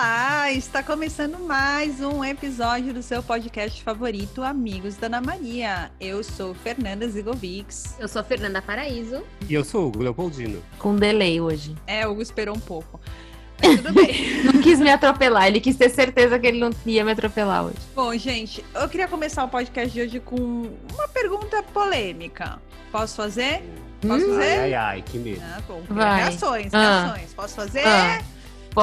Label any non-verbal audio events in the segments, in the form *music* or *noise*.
Olá, está começando mais um episódio do seu podcast favorito, Amigos da Ana Maria. Eu sou Fernanda Zigovics. Eu sou a Fernanda Paraíso. E eu sou o Hugo Leopoldino. Com delay hoje. É, o Hugo esperou um pouco. *laughs* Mas tudo bem. não quis me atropelar, ele quis ter certeza que ele não ia me atropelar hoje. Bom, gente, eu queria começar o podcast de hoje com uma pergunta polêmica. Posso fazer? Posso Hum? fazer? Ai, ai, ai, que medo. Ah, bom. Vai. Reações, Ah. reações. Posso fazer? Ah.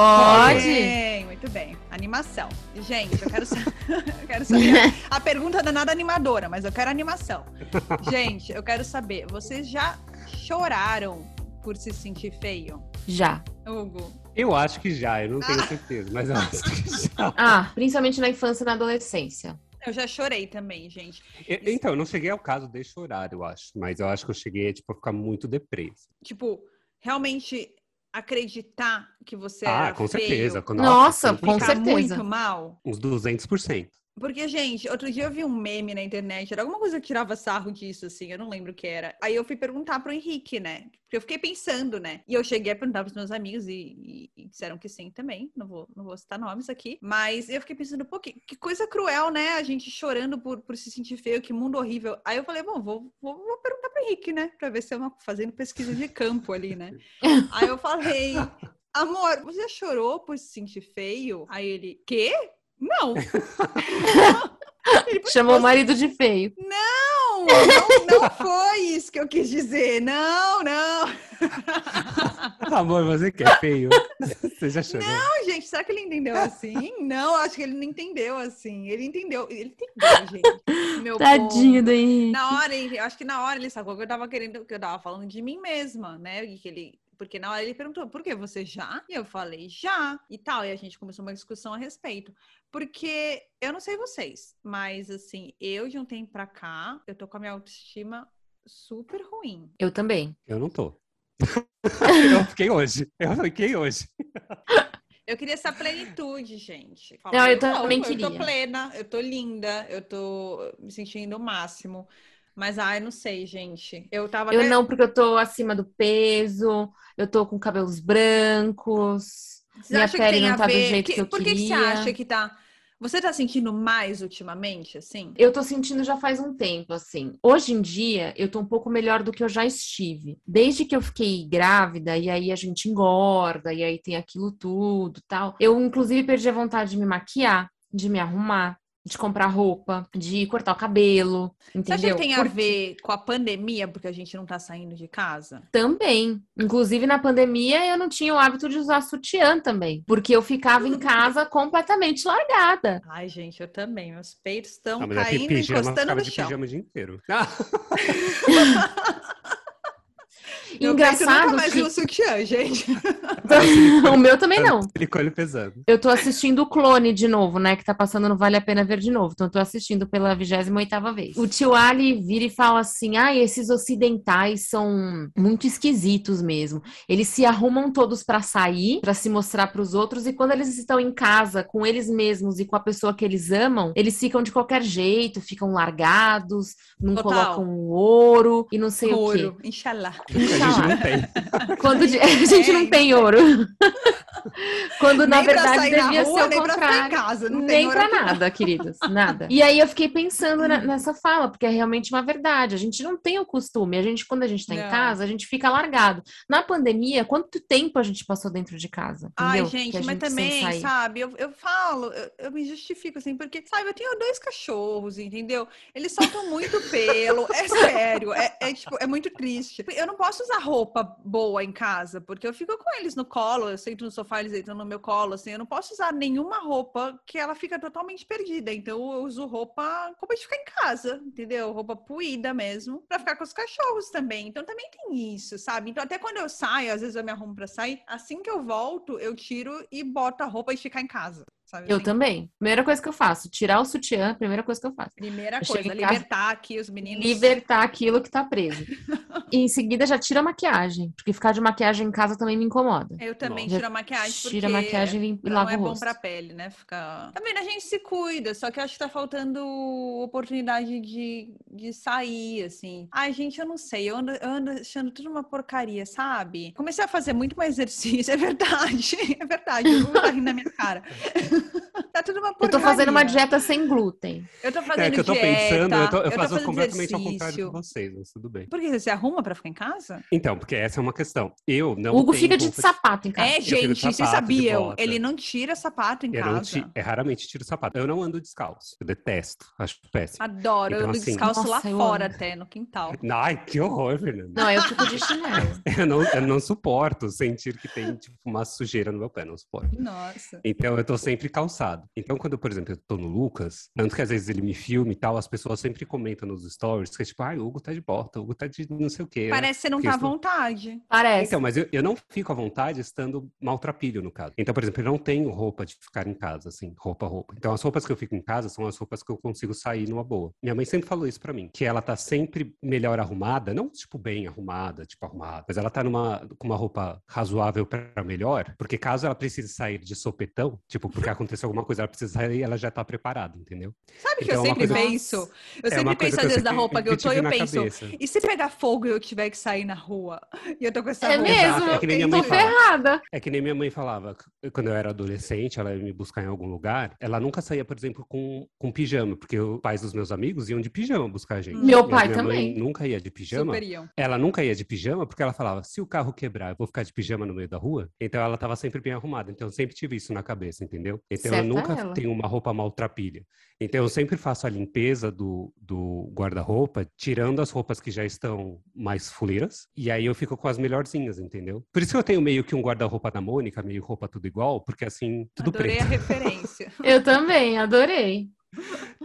Pode? Bem, muito bem. Animação. Gente, eu quero, sa- *laughs* eu quero saber. A pergunta não é nada animadora, mas eu quero animação. Gente, eu quero saber, vocês já choraram por se sentir feio? Já. Hugo? Eu acho que já, eu não tenho certeza, mas eu acho que *laughs* já. Ah, principalmente na infância e na adolescência. Eu já chorei também, gente. Eu- então, eu não cheguei ao caso de chorar, eu acho. Mas eu acho que eu cheguei tipo, a ficar muito depreso. Tipo, realmente acreditar que você ah, era com feio, certeza. Com- Nossa, com ficar certeza. muito mal. Uns 200%. Porque, gente, outro dia eu vi um meme na internet, era alguma coisa que tirava sarro disso, assim, eu não lembro o que era. Aí eu fui perguntar pro Henrique, né? Porque eu fiquei pensando, né? E eu cheguei a perguntar pros meus amigos e, e- e disseram que sim também. Não vou, não vou citar nomes aqui. Mas eu fiquei pensando, pô, que, que coisa cruel, né? A gente chorando por, por se sentir feio, que mundo horrível. Aí eu falei, bom, vou, vou, vou perguntar pro Henrique, né? Pra ver se é uma fazendo pesquisa de campo ali, né? Aí eu falei, amor, você chorou por se sentir feio? Aí ele, quê? Não. *laughs* Ele, "Por que Chamou o você- marido de feio. Não, não, não foi isso que eu quis dizer. Não, não. *laughs* Amor, você que é feio. *laughs* Você já chorou? Não, gente, será que ele entendeu assim? Não, acho que ele não entendeu assim. Ele entendeu, ele entendeu, gente. Meu Tadinho ponto. do Henrique. Na hora, acho que na hora ele sacou que eu tava querendo, que eu tava falando de mim mesma, né? E que ele, porque na hora ele perguntou, por que você já? E eu falei, já, e tal. E a gente começou uma discussão a respeito. Porque eu não sei vocês, mas assim, eu de um tempo pra cá, eu tô com a minha autoestima super ruim. Eu também. Eu não tô. *laughs* eu fiquei hoje. Eu fiquei hoje. Eu queria essa plenitude, gente. Não, eu também Eu tô queria. plena, eu tô linda, eu tô me sentindo o máximo. Mas, ai, não sei, gente. Eu tava Eu até- não, porque eu tô acima do peso, eu tô com cabelos brancos, Você minha pele não tá do jeito que eu Por que, que você queria. acha que tá. Você tá sentindo mais ultimamente, assim? Eu tô sentindo já faz um tempo, assim. Hoje em dia, eu tô um pouco melhor do que eu já estive. Desde que eu fiquei grávida, e aí a gente engorda, e aí tem aquilo tudo tal. Eu, inclusive, perdi a vontade de me maquiar, de me arrumar, de comprar roupa, de cortar o cabelo, Você entendeu? acha que tem a Porque- ver com a pandemia, porque a gente não tá saindo de casa? Também. Inclusive, na pandemia, eu não tinha o hábito de usar sutiã também, porque eu ficava em casa *laughs* completamente largada. Ai, gente, eu também. Meus peitos estão caindo, pijama, encostando no de chão. pijama o dia *laughs* inteiro. *laughs* Meu Engraçado nunca mais que viu sutiã, gente. *laughs* *laughs* o meu também não. Silicone pesando. Eu tô assistindo o Clone de novo, né? Que tá passando no Vale a Pena Ver de novo. Então, eu tô assistindo pela 28ª vez. O tio Ali vira e fala assim, ah, esses ocidentais são muito esquisitos mesmo. Eles se arrumam todos pra sair, pra se mostrar pros outros, e quando eles estão em casa com eles mesmos e com a pessoa que eles amam, eles ficam de qualquer jeito, ficam largados, não Total. colocam ouro e não sei o Ouro, quê. inshallah. A gente não tem. *laughs* Quando de- a gente não tem ouro. *laughs* Quando na Nem pra verdade devia rua, ser o nem pra ficar em contrário. casa. Não tem Nem ouro pra aqui, não. nada, queridos, nada. *laughs* E aí eu fiquei pensando na- nessa fala, porque é realmente uma verdade. A gente não tem o costume. A gente, quando a gente tá Não. em casa, a gente fica largado. Na pandemia, quanto tempo a gente passou dentro de casa? Ai, entendeu? gente, a mas também, sair. sabe, eu, eu falo, eu, eu me justifico assim, porque, sabe, eu tenho dois cachorros, entendeu? Eles soltam muito pelo, é sério, é, é, tipo, é muito triste. Eu não posso usar roupa boa em casa, porque eu fico com eles no colo, eu sento no sofá, eles entram no meu colo, assim, eu não posso usar nenhuma roupa que ela fica totalmente perdida, então eu uso roupa como de ficar em casa, entendeu? Roupa puída mesmo, pra ficar com os cachorros também, então também tem isso, sabe? Então até quando eu saio, às vezes eu me arrumo pra sair, assim que eu volto, eu tiro e boto a roupa e ficar em casa. Sabe? Eu também. Primeira coisa que eu faço, tirar o sutiã, primeira coisa que eu faço. Primeira Eu coisa, casa- libertar aqui os meninos. Libertar aquilo que tá preso. *laughs* e em seguida já tira a maquiagem, porque ficar de maquiagem em casa também me incomoda. Eu também tiro a maquiagem porque Tira a maquiagem e não lava é o bom rosto. pra pele, né? Ficar... Tá vendo? A gente se cuida, só que eu acho que tá faltando oportunidade de, de sair, assim. Ai, gente, eu não sei. Eu ando, eu ando achando tudo uma porcaria, sabe? Comecei a fazer muito mais exercício, *laughs* é verdade. É verdade. Eu vou tá rindo na minha cara. *laughs* *laughs* tá tudo uma Eu porcaria. tô fazendo uma dieta sem glúten. Eu tô fazendo É que eu tô dieta, pensando, eu, tô, eu, tô faço fazendo completamente ao contrário exercício. de vocês, mas tudo bem. Por que você se arruma pra ficar em casa? Então, porque essa é uma questão. Eu não o Hugo tenho fica de roupa sapato em casa. É, de gente, vocês sabiam? Ele não tira sapato em Eu, casa. não ti- eu raramente tiro sapato. Eu não ando descalço. Eu detesto. Acho péssimo. Adoro, eu Então, ando assim- descalço lá Nossa, eu fora amo. até, no quintal. Ai, que horror, Fernanda. Não, eu fico de chinelo. *laughs* Eu não, eu não suporto sentir que tem tipo, uma sujeira no meu pé, não suporto. Nossa. Então eu tô sempre calçado. Então, quando, por exemplo, eu tô no Lucas, tanto que às vezes ele me filma e tal, as pessoas sempre comentam nos stories que é tipo, ai, o Hugo tá de bota, o Hugo tá de não sei o quê. né? Parece que você não Porque tá à vontade. Parece. Então, mas eu, eu não fico à vontade estando maltrapilho, no caso. Então, por exemplo, eu não tenho roupa de ficar em casa, assim, roupa, roupa. Então, as roupas que eu fico em casa são as roupas que eu consigo sair numa boa. Minha mãe sempre falou isso pra mim, que ela tá sempre melhor arrumada, não, tipo, bem arrumada, tipo, arrumada, mas ela tá numa, com uma roupa razoável pra melhor, porque caso ela precise sair de sopetão, tipo, porque aconteceu alguma coisa, ela precisa sair, ela já tá preparada, entendeu? Sabe que Então, eu é uma sempre coisa- penso? Eu É sempre penso, que às eu vezes, da sempre- roupa que eu tô e eu penso, cabeça. e se pegar fogo e eu tiver que sair na rua? E eu tô com essa É roupa? mesmo? é que nem minha Tô mãe ferrada. É que nem minha mãe falava, quando eu era adolescente, ela ia me buscar em algum lugar, ela nunca saía, por exemplo, com, com pijama, porque os pais dos meus amigos iam de pijama buscar a gente. Meu Mas pai minha mãe também. nunca ia de pijama. Superiam. Ela nunca ia de pijama porque ela falava: se o carro quebrar, eu vou ficar de pijama no meio da rua. Então ela estava sempre bem arrumada. Então eu sempre tive isso na cabeça, entendeu? Então eu nunca ela. tenho uma roupa maltrapilha. Então eu sempre faço a limpeza do, do guarda-roupa, tirando as roupas que já estão mais fuleiras. E aí eu fico com as melhorzinhas, entendeu? Por isso que eu tenho meio que um guarda-roupa da Mônica, meio roupa tudo igual, porque assim, tudo Adorei preto. a referência. *laughs* Eu também, adorei.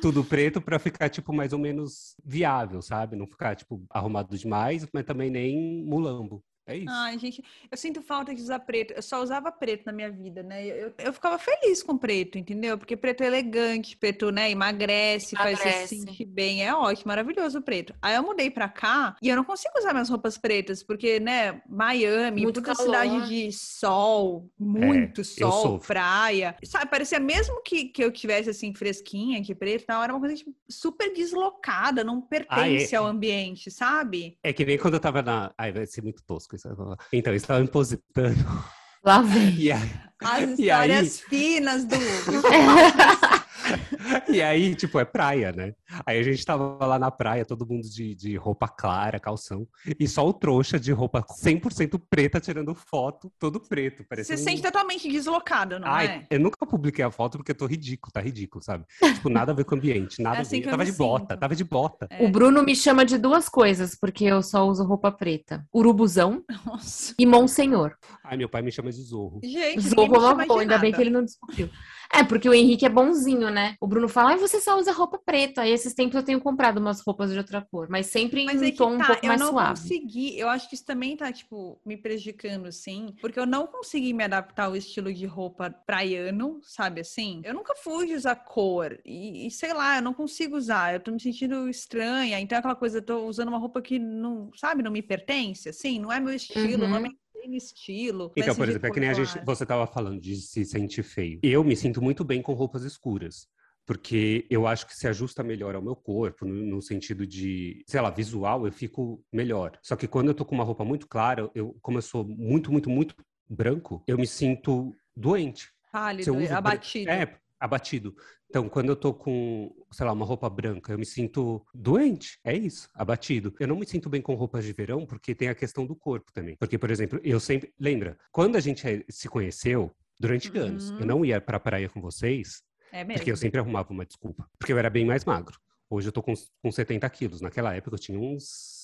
tudo preto pra ficar, tipo, mais ou menos viável, sabe? Não ficar, tipo, arrumado demais, mas também nem mulambo. É isso. Ai, gente, eu sinto falta de usar preto. Eu só usava preto na minha vida, né? Eu, eu, ficava feliz com preto, entendeu? Porque preto é elegante, preto, né, emagrece, faz você se Emagrece. sentir bem. É ótimo, maravilhoso o preto. Aí eu mudei pra cá e eu não consigo usar minhas roupas pretas, porque, né, Miami, Muito calor. cidade de sol, muito eu sol, praia. Sabe, parecia mesmo que, que eu tivesse assim, fresquinha, de preto, na hora, uma coisa tipo, super deslocada, não pertence é. ao ambiente, sabe? É que nem quando eu tava na. Ai, vai ser muito tosco Então, eu estava me positando. Lá vem. *laughs* Aí, As E aí? histórias finas do Hugo. *laughs* e aí, tipo, é praia, né? Aí a gente tava lá na praia, todo mundo de, de roupa clara, calção. E só o trouxa de roupa 100% preta tirando foto, todo preto. Você um- sente totalmente deslocado, não Ai, é? eu nunca publiquei a foto porque eu tô ridículo, tá ridículo, sabe? *laughs* Tipo, nada a ver com o ambiente, nada É assim a ver. que Eu tava de bota, tava de bota. É. O Bruno me chama de duas coisas, porque eu só uso roupa preta: urubuzão *laughs* Nossa. e monsenhor. Ai, meu pai me chama de zorro. Gente, Zorro é uma boa, ainda bem que ele não descobriu. É, porque o Henrique é bonzinho, né? O Bruno fala, ai, você só usa roupa preta. Aí esses tempos eu tenho comprado umas roupas de outra cor, mas sempre Mas em é um que tom um tá, pouco eu mais não suave. consegui. Eu acho que isso também tá, tipo, me prejudicando, sim. Porque eu não consegui me adaptar ao estilo de roupa praiano, sabe assim? Eu nunca fui de usar cor. E, e sei lá, eu não consigo usar. Eu tô me sentindo estranha. Então é aquela coisa, eu tô usando uma roupa que não, sabe, não me pertence, assim. Não é meu estilo, não Uhum. me tem estilo. Então, por exemplo, é que nem a gente, você tava falando de se sentir feio. Eu me sinto muito bem com roupas escuras. Porque eu acho que se ajusta melhor ao meu corpo, no, no sentido de, sei lá, visual, eu fico melhor. Só que quando eu tô com uma roupa muito clara, eu, como eu sou muito, muito, muito branco, eu me sinto doente. Pálido, uso abatido. É, abatido. Então, quando eu tô com, sei lá, uma roupa branca, eu me sinto doente. É isso, abatido. Eu não me sinto bem com roupas de verão porque tem a questão do corpo também. Porque, por exemplo, eu sempre. Lembra, quando a gente eh, se conheceu, durante anos, eu Uhum. não ia pra praia com vocês É mesmo. porque eu sempre arrumava uma desculpa. Porque eu era bem mais magro. Hoje eu tô com, com 70 quilos. Naquela época eu tinha uns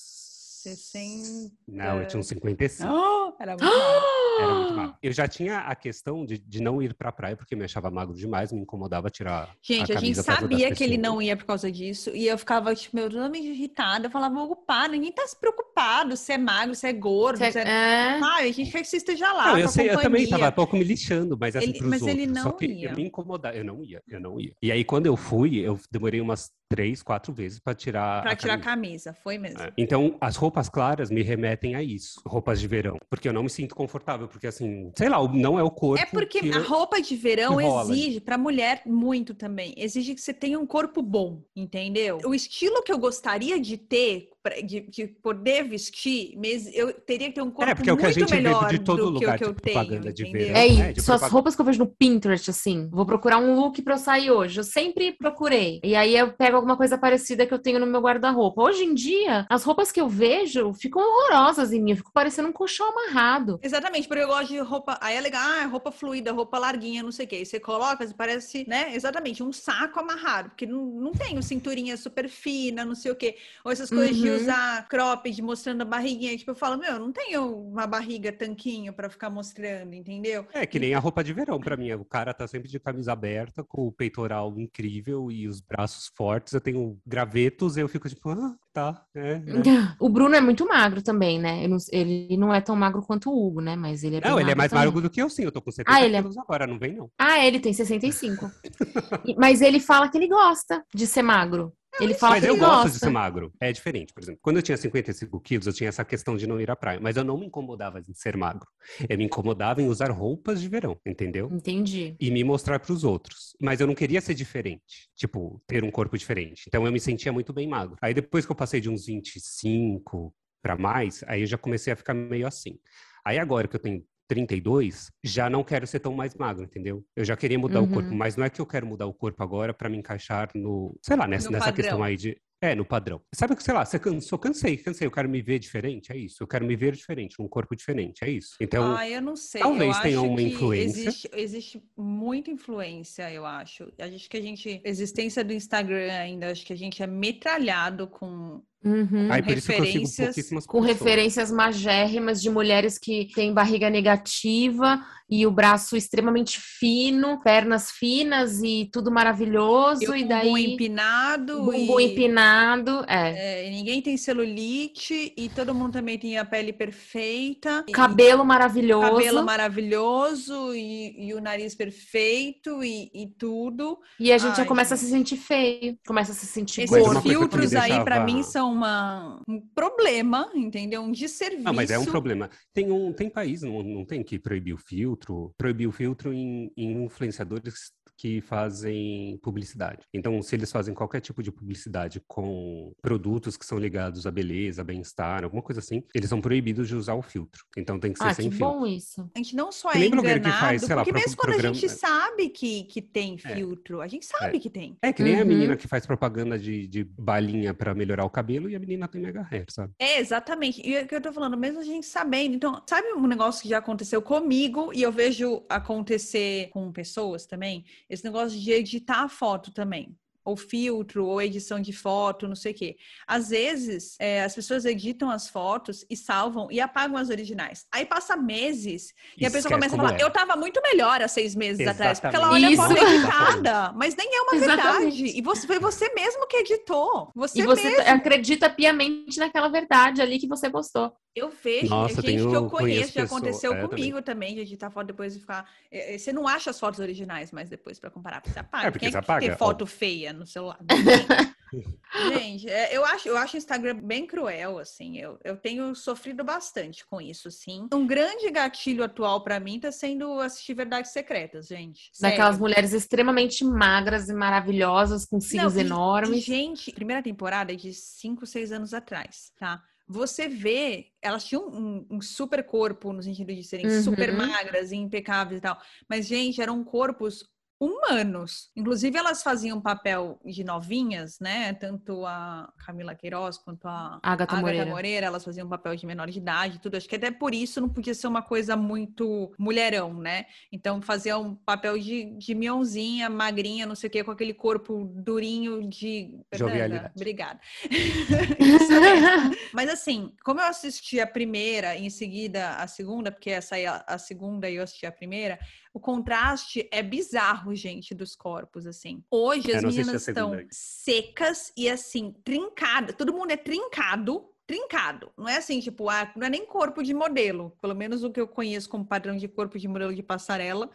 60. Não, eu tinha uns 55. Oh, *gasps* era muito magro. *gasps* Era muito magro. *gasps* Eu já tinha a questão de, de não ir pra praia porque me achava magro demais, me incomodava tirar Gente, a a, gente sabia que ele não ia por causa disso. E eu ficava, tipo, meu, totalmente irritada. Eu falava, ocupado, ninguém tá se preocupado se é magro, se é gordo, se é. é. Ah, a gente quer que você esteja lá. Não, eu a sei, eu também tava pouco me lixando, mas assim, Ele- pros mas ele outros. Só não que ia. eu me incomodava, eu não ia, eu não ia. E aí, quando eu fui, eu demorei umas três, quatro vezes pra tirar Pra a tirar a camisa. camisa, foi mesmo. É. Então, as roupas claras me remetem a isso, roupas de verão, porque eu não me sinto confortável, porque assim, sei lá, não é o corpo. É porque que a roupa de verão exige, pra mulher, muito também. Exige que você tenha um corpo bom, entendeu? O estilo que eu gostaria de ter, de, de poder vestir, mas eu teria que ter um corpo É, porque é o que a muito gente vê melhor de todo do que o lugar que de eu tenho, propaganda de entendeu? verão. É, e É, de suas propaganda. roupas que eu vejo no Pinterest, assim. Vou procurar um look pra eu sair hoje. Eu sempre procurei. E aí eu pego alguma coisa parecida que eu tenho no meu guarda-roupa. Hoje em dia, as roupas que eu vejo ficam horrorosas em mim. Eu fico parecendo um colchão amarrado. Exatamente, porque eu gosto de roupa. Aí é legal, ah, roupa fluida, roupa larguinha, não sei o quê. Aí você coloca, parece, né? Exatamente, um saco amarrado, porque não, não tem cinturinha super fina, não sei o quê. Ou essas coisas de Uhum. Usar cropped mostrando a barriguinha. Tipo, eu falo, meu, eu não tenho uma barriga tanquinho pra ficar mostrando, entendeu? É que nem a roupa de verão pra mim. O cara tá sempre de camisa aberta, com o peitoral incrível e os braços fortes. Eu tenho gravetos e eu fico tipo, ah, tá. É, né? *laughs* O Bruno é muito magro também, né? Eu não- ele não é tão magro quanto o Hugo, né? Mas ele é bem Não, ele é mais também. magro do que eu, sim. Eu tô com 70 Ah, ele é- quilos agora, não vem não. Ah, ele tem 65. *laughs* E- Mas ele fala que ele gosta de ser magro. Ele fala Mas que eu gosto de ser magro. É diferente, por exemplo. Quando eu tinha 55 quilos, eu tinha essa questão de não ir à praia. Mas eu não me incomodava em ser magro. Eu me incomodava em usar roupas de verão, entendeu? Entendi. E me mostrar para os outros. Mas eu não queria ser diferente. Tipo, ter um corpo diferente. Então eu me sentia muito bem magro. Aí depois que eu passei de uns 25 para mais, aí eu já comecei a ficar meio assim. Aí agora que eu tenho 32, já não quero ser tão mais magro, entendeu? Eu já queria mudar o Uhum. corpo, mas não é que eu quero mudar o corpo agora para me encaixar no, sei lá, nessa, nessa questão aí de é, no padrão. Sabe o que, sei lá, você cansou, cansei, cansei, eu quero me ver diferente, é isso. Eu quero me ver diferente, num corpo diferente, é isso. Então, ah, eu não sei. talvez eu tenha uma influência. Existe, existe muita influência, eu acho. Acho que a gente, existência do Instagram ainda, acho que a gente é metralhado com Uhum. aí por isso que eu sigo referências pouquíssimas Com pessoas. referências magérrimas de mulheres que têm barriga negativa e o braço extremamente fino, pernas finas e tudo maravilhoso. e o E, bumbum daí. empinado. bumbum e, empinado. É. é, e ninguém tem celulite e todo mundo também tem a pele perfeita. e- Cabelo maravilhoso. cabelo maravilhoso e, e o nariz perfeito e, e tudo. E a gente já Ai, começa gente. a se sentir feio, começa a se sentir Esses gordo. filtros aí, pra deixava- mim, são uma, um problema, entendeu? Um desserviço. Não, mas é um problema. Tem um tem país, não, não tem que proibir o filtro, proibir o filtro em, em influenciadores que fazem publicidade. Então, se eles fazem qualquer tipo de publicidade com produtos que são ligados à beleza, bem-estar, alguma coisa assim, eles são proibidos de usar o filtro. Então tem que ser Ah, sem que filtro. bom isso. A gente não só Que é blogueiro que enganado, faz, sei lá, porque mesmo quando programa- a gente sabe que, que tem É. filtro, a gente sabe que tem. É que nem a Uhum. menina que faz propaganda de, de balinha pra melhorar o cabelo e a menina tem mega hair, sabe? É, exatamente. E é o que eu tô falando, mesmo a gente sabendo. Então, sabe um negócio que já aconteceu comigo e eu vejo acontecer com pessoas também? Esse negócio de editar a foto também. Ou filtro, ou edição de foto, não sei o quê. Às vezes, é, as pessoas editam as fotos e salvam e apagam as originais. Aí passa meses e a pessoa começa a falar: é. Eu tava muito melhor há seis meses atrás. Porque ela Exatamente. olha a foto Isso. editada, mas nem é uma Exatamente. verdade. E você, foi você mesmo que editou. Você E você mesmo. acredita piamente naquela verdade ali que você postou. Eu vejo, Nossa, é gente tenho- que eu conheço, já pessoa- aconteceu é, comigo também, de editar foto depois e ficar. é, é, Você não acha as fotos originais, mas depois pra comparar, você apaga. É, porque Quem você é que tem apaga, foto feia no celular? Ninguém. *laughs* gente, é, eu acho, eu acho o Instagram bem cruel, assim. Eu, eu tenho sofrido bastante com isso, sim. Um grande gatilho atual pra mim tá sendo assistir Verdades Secretas, gente. Daquelas Sério. mulheres extremamente magras e maravilhosas, com cílios Não, enormes. E, gente, primeira temporada é de 5, 6 anos atrás, tá? Você vê, elas tinham um, um super corpo no sentido de serem Uhum. super magras e impecáveis e tal. Mas, gente, eram corpos humanos. Inclusive, elas faziam papel de novinhas, né? Tanto a Camila Queiroz quanto a Agatha Moreira. Moreira, elas faziam papel de menor de idade, tudo. Acho que até por isso não podia ser uma coisa muito mulherão, né? Então, fazia um papel de, de mionzinha, magrinha, não sei o quê, com aquele corpo durinho de... Jovialidade. Obrigada. *laughs* Mas assim, como eu assisti a primeira e em seguida a segunda, porque essa aí a, a segunda e eu assisti a primeira, o contraste é bizarro, gente, dos corpos, assim. Hoje Eu as meninas estão secas e assim, trincadas. Todo mundo é trincado. Trincado, não é assim, tipo, ah, não é nem corpo de modelo. Pelo menos o que eu conheço como padrão de corpo de modelo de passarela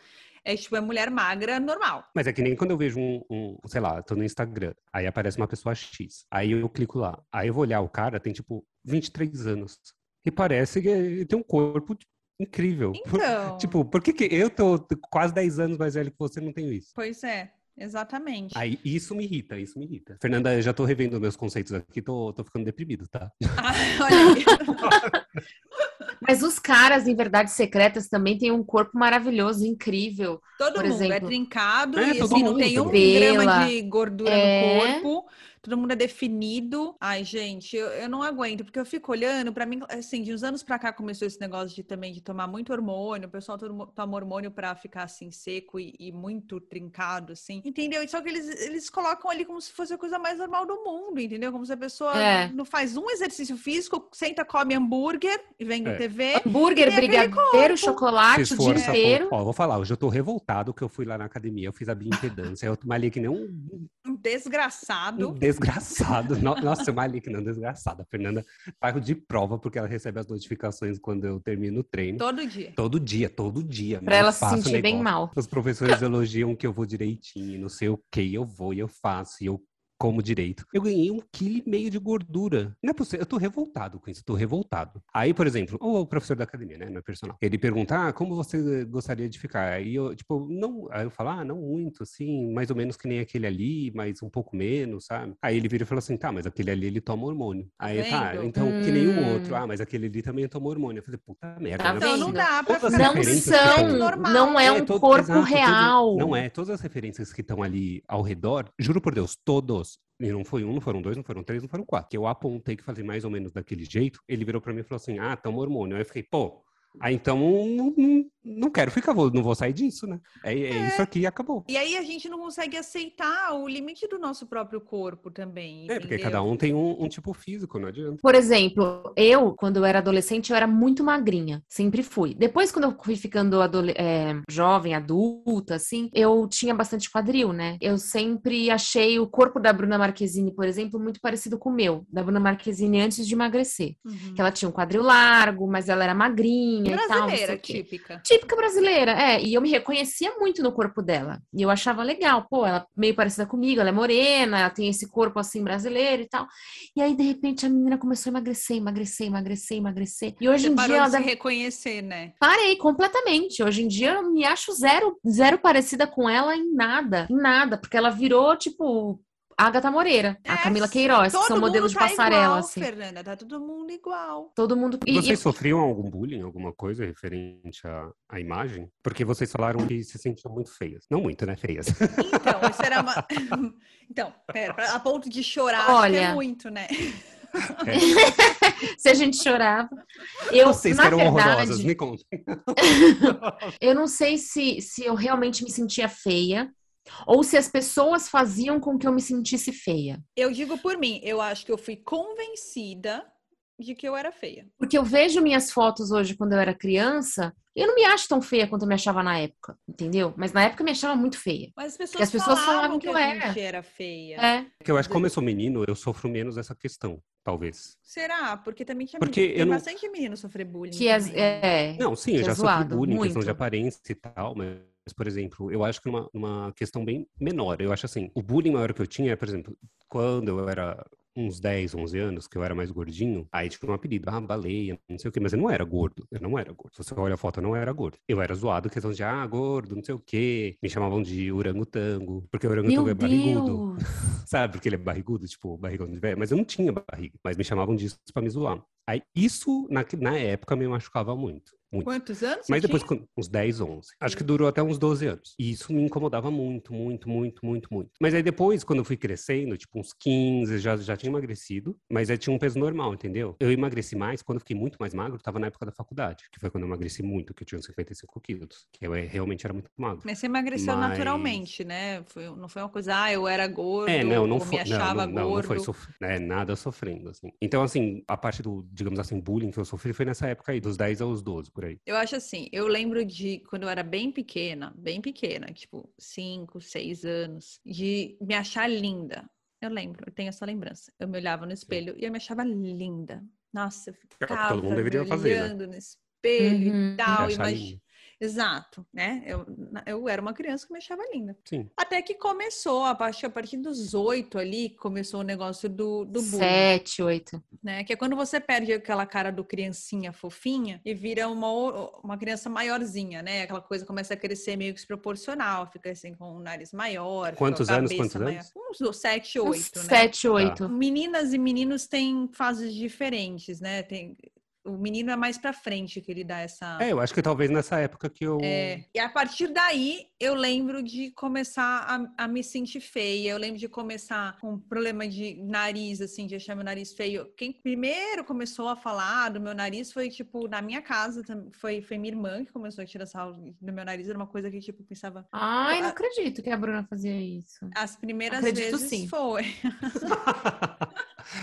é tipo, é mulher magra normal. Mas é que nem quando eu vejo um, um, sei lá, tô no Instagram, aí aparece uma pessoa X, aí eu clico lá, aí eu vou olhar o cara, tem tipo 23 anos, e parece que tem um corpo incrível. Então, Tipo, por que, que eu tô quase 10 anos mais velho que você e não tenho isso? pois é, exatamente. Aí isso me irrita, isso me irrita. Fernanda, eu já tô revendo meus conceitos aqui, tô, tô ficando deprimido, tá? Ah, olha aí. *laughs* *laughs* Mas os caras em Verdades Secretas também têm um corpo maravilhoso, incrível. Todo Por mundo é exemplo. trincado É, e assim, não tem todo um mundo. grama de gordura É. no corpo. Todo mundo é definido. Ai, gente, eu, eu não aguento, porque eu fico olhando, pra mim, assim, de uns anos pra cá começou esse negócio de também de tomar muito hormônio, o pessoal toma hormônio pra ficar assim, seco e, e muito trincado, assim. Entendeu? Só que eles, eles colocam ali como se fosse a coisa mais normal do mundo, entendeu? Como se a pessoa É. não faz um exercício físico, senta, come hambúrguer e vem É. na TV. Hambúrguer, brigadeiro, chocolate o dia inteiro. Ó, vou falar, hoje eu tô revoltado que eu fui lá na academia, eu fiz a bioimpedância, eu malhei que nem um, Um desgraçado. um desgraçado. No- Nossa, eu malhei que nem um desgraçado. A Fernanda pago de prova porque ela recebe as notificações quando eu termino o treino. Todo dia. Todo dia, todo dia. Pra ela se o sentir bem negócio. mal. Os professores elogiam que eu vou direitinho, não sei o que, eu vou e eu faço, e eu como direito. Eu ganhei um quilo e meio de gordura. Não é possível, eu tô revoltado com isso, tô revoltado. Aí, por exemplo, o professor da academia, né, meu personal, ele pergunta, ah, como você gostaria de ficar? Aí eu, tipo, não, aí eu falo, ah, não muito, assim, mais ou menos que nem aquele ali, mas um pouco menos, sabe? Aí ele vira e fala assim, tá, mas aquele ali, ele toma hormônio. Aí, tá, vendo? então, que nem o Hum. outro, ah, mas aquele ali também toma hormônio. Eu falei, puta merda, Tá né? Então não dá pra ficar Não que são, normal. não é É, um todo- corpo exato, todo- real. não é. Todas as referências que estão ali ao redor, juro por Deus, todos. E não foi um, não foram dois, não foram três, não foram quatro. Que eu apontei que fazia mais ou menos daquele jeito. Ele virou pra mim e falou assim: Ah, toma hormônio. Aí eu fiquei, pô. Aí então não, não, não quero ficar, vou- não vou sair disso, né? É, é isso aqui e acabou. E aí a gente não consegue aceitar o limite do nosso próprio corpo também. É, porque entendeu? cada um tem um, um tipo físico, não adianta. Por exemplo, eu, quando eu era adolescente, eu era muito magrinha. Sempre fui. Depois, quando eu fui ficando é, jovem, adulta, assim, eu tinha bastante quadril, né? Eu sempre achei o corpo da Bruna Marquezine, por exemplo, muito parecido com o meu. Da Bruna Marquezine antes de emagrecer. Uhum. Que ela tinha um quadril largo, mas ela era magrinha e tal. Brasileira, típica. Típica brasileira, é. E eu me reconhecia muito no corpo dela. E eu achava legal, pô, ela é meio parecida comigo, ela é morena, ela tem esse corpo assim brasileiro e tal. E aí, de repente, a menina começou a emagrecer, emagrecer, emagrecer, emagrecer. E hoje Você em parou dia ela de deve... reconhecer, né? Parei completamente. Hoje em dia eu me acho zero, zero parecida com ela em nada, em nada, porque ela virou, tipo, Agatha Moreira, a É, Camila Queiroz, que são modelos de tá passarela, igual, assim. Fernanda, tá todo mundo igual. Todo mundo. E, Vocês e- sofriam algum bullying, alguma coisa referente à, à imagem? Porque vocês falaram que se sentiam muito feias. Não muito, né? Feias. Então, isso era uma. *laughs* então, pera, a ponto de chorar, acho que Olha, é muito, né? *laughs* se a gente chorava. Eu, Vocês na eram verdade, horrorosas, me contem. *laughs* Eu não sei se, se eu realmente me sentia feia ou se as pessoas faziam com que eu me sentisse feia. Eu digo por mim, eu acho que eu fui convencida de que eu era feia. Porque eu vejo minhas fotos hoje quando eu era criança, e eu não me acho tão feia quanto eu me achava na época, entendeu? Mas na época eu me achava muito feia. Mas as pessoas, as pessoas falavam falavam que que eu era. era feia. É. Porque eu acho que como eu sou menino, eu sofro menos essa questão, talvez. Será? Porque também tinha Porque menino, eu tem não- bastante menino sofrer bullying. Que é, é, Não, sim, que eu é já zoado, sofri bullying, questão de muito. aparência e tal, mas, por exemplo, eu acho que numa, numa questão bem menor. Eu acho assim, o bullying maior que eu tinha, por exemplo, quando eu era uns 10, 11 anos, que eu era mais gordinho, aí tinha um apelido, ah, baleia, não sei o quê, mas eu não era gordo, eu não era gordo. Se você olha a foto, eu não era gordo. Eu era zoado, questão de, ah, gordo, não sei o quê. Me chamavam de orangotango, porque o orangotango Meu é barrigudo. *laughs* Sabe? Porque ele é barrigudo, tipo, barrigão de velho. Mas eu não tinha barriga. Mas me chamavam disso pra me zoar. Aí, isso, na, na época, me machucava muito. Muito. Quantos anos? Mas depois, tinha? uns 10, 11. Acho que durou até uns 12 anos. E isso me incomodava muito, muito, muito, muito, muito. Mas aí depois, quando eu fui crescendo, tipo uns 15, já, já tinha emagrecido. Mas aí tinha um peso normal, entendeu? Eu emagreci mais, quando eu fiquei muito mais magro, tava na época da faculdade. Que foi quando eu emagreci muito, que eu tinha uns 55 quilos. Que eu eh, realmente era muito magro. Mas você emagreceu Mas- naturalmente, né? Foi, não foi uma coisa, ah, eu era gordo, É, não, não foi, me não, achava não, não, não gordo. foi sof- é, nada sofrendo, assim. Então, assim, a parte do, digamos assim, bullying que eu sofri foi nessa época aí, dos 10 aos 12, por aí. Eu acho assim, eu lembro de quando eu era bem pequena, bem pequena, tipo 5, 6 anos, de me achar linda. Eu lembro, eu tenho essa lembrança. Eu me olhava no espelho e eu me achava linda. Nossa, eu ficava todo mundo deveria me fazer, né? olhando no espelho Uhum. e tal. Linda. Exato, né? Eu, eu era uma criança que me achava linda. Sim. Até que começou, a partir, a partir dos oito ali, começou o negócio do, do bullying. Sete, oito. né? Que é quando você perde aquela cara do criancinha fofinha e vira uma, uma criança maiorzinha, né? Aquela coisa começa a crescer meio que desproporcional, fica assim com o nariz maior. Quantos anos, cabeça quantos maior. anos? Uns sete, Uns oito, né? Sete, oito. Meninas e meninos têm fases diferentes, né? Tem... O menino é mais pra frente que ele dá essa. É, eu acho que talvez nessa época que eu. É, e a partir daí eu lembro de começar a, a me sentir feia. Eu lembro de começar com um problema de nariz, assim, de achar meu nariz feio. Quem primeiro começou a falar do meu nariz foi, tipo, na minha casa, foi, foi minha irmã que começou a tirar sarro do meu nariz. Era uma coisa que, tipo, pensava. Ai, não a- acredito que a Bruna fazia isso. As primeiras Acredito vezes sim. foi. *laughs*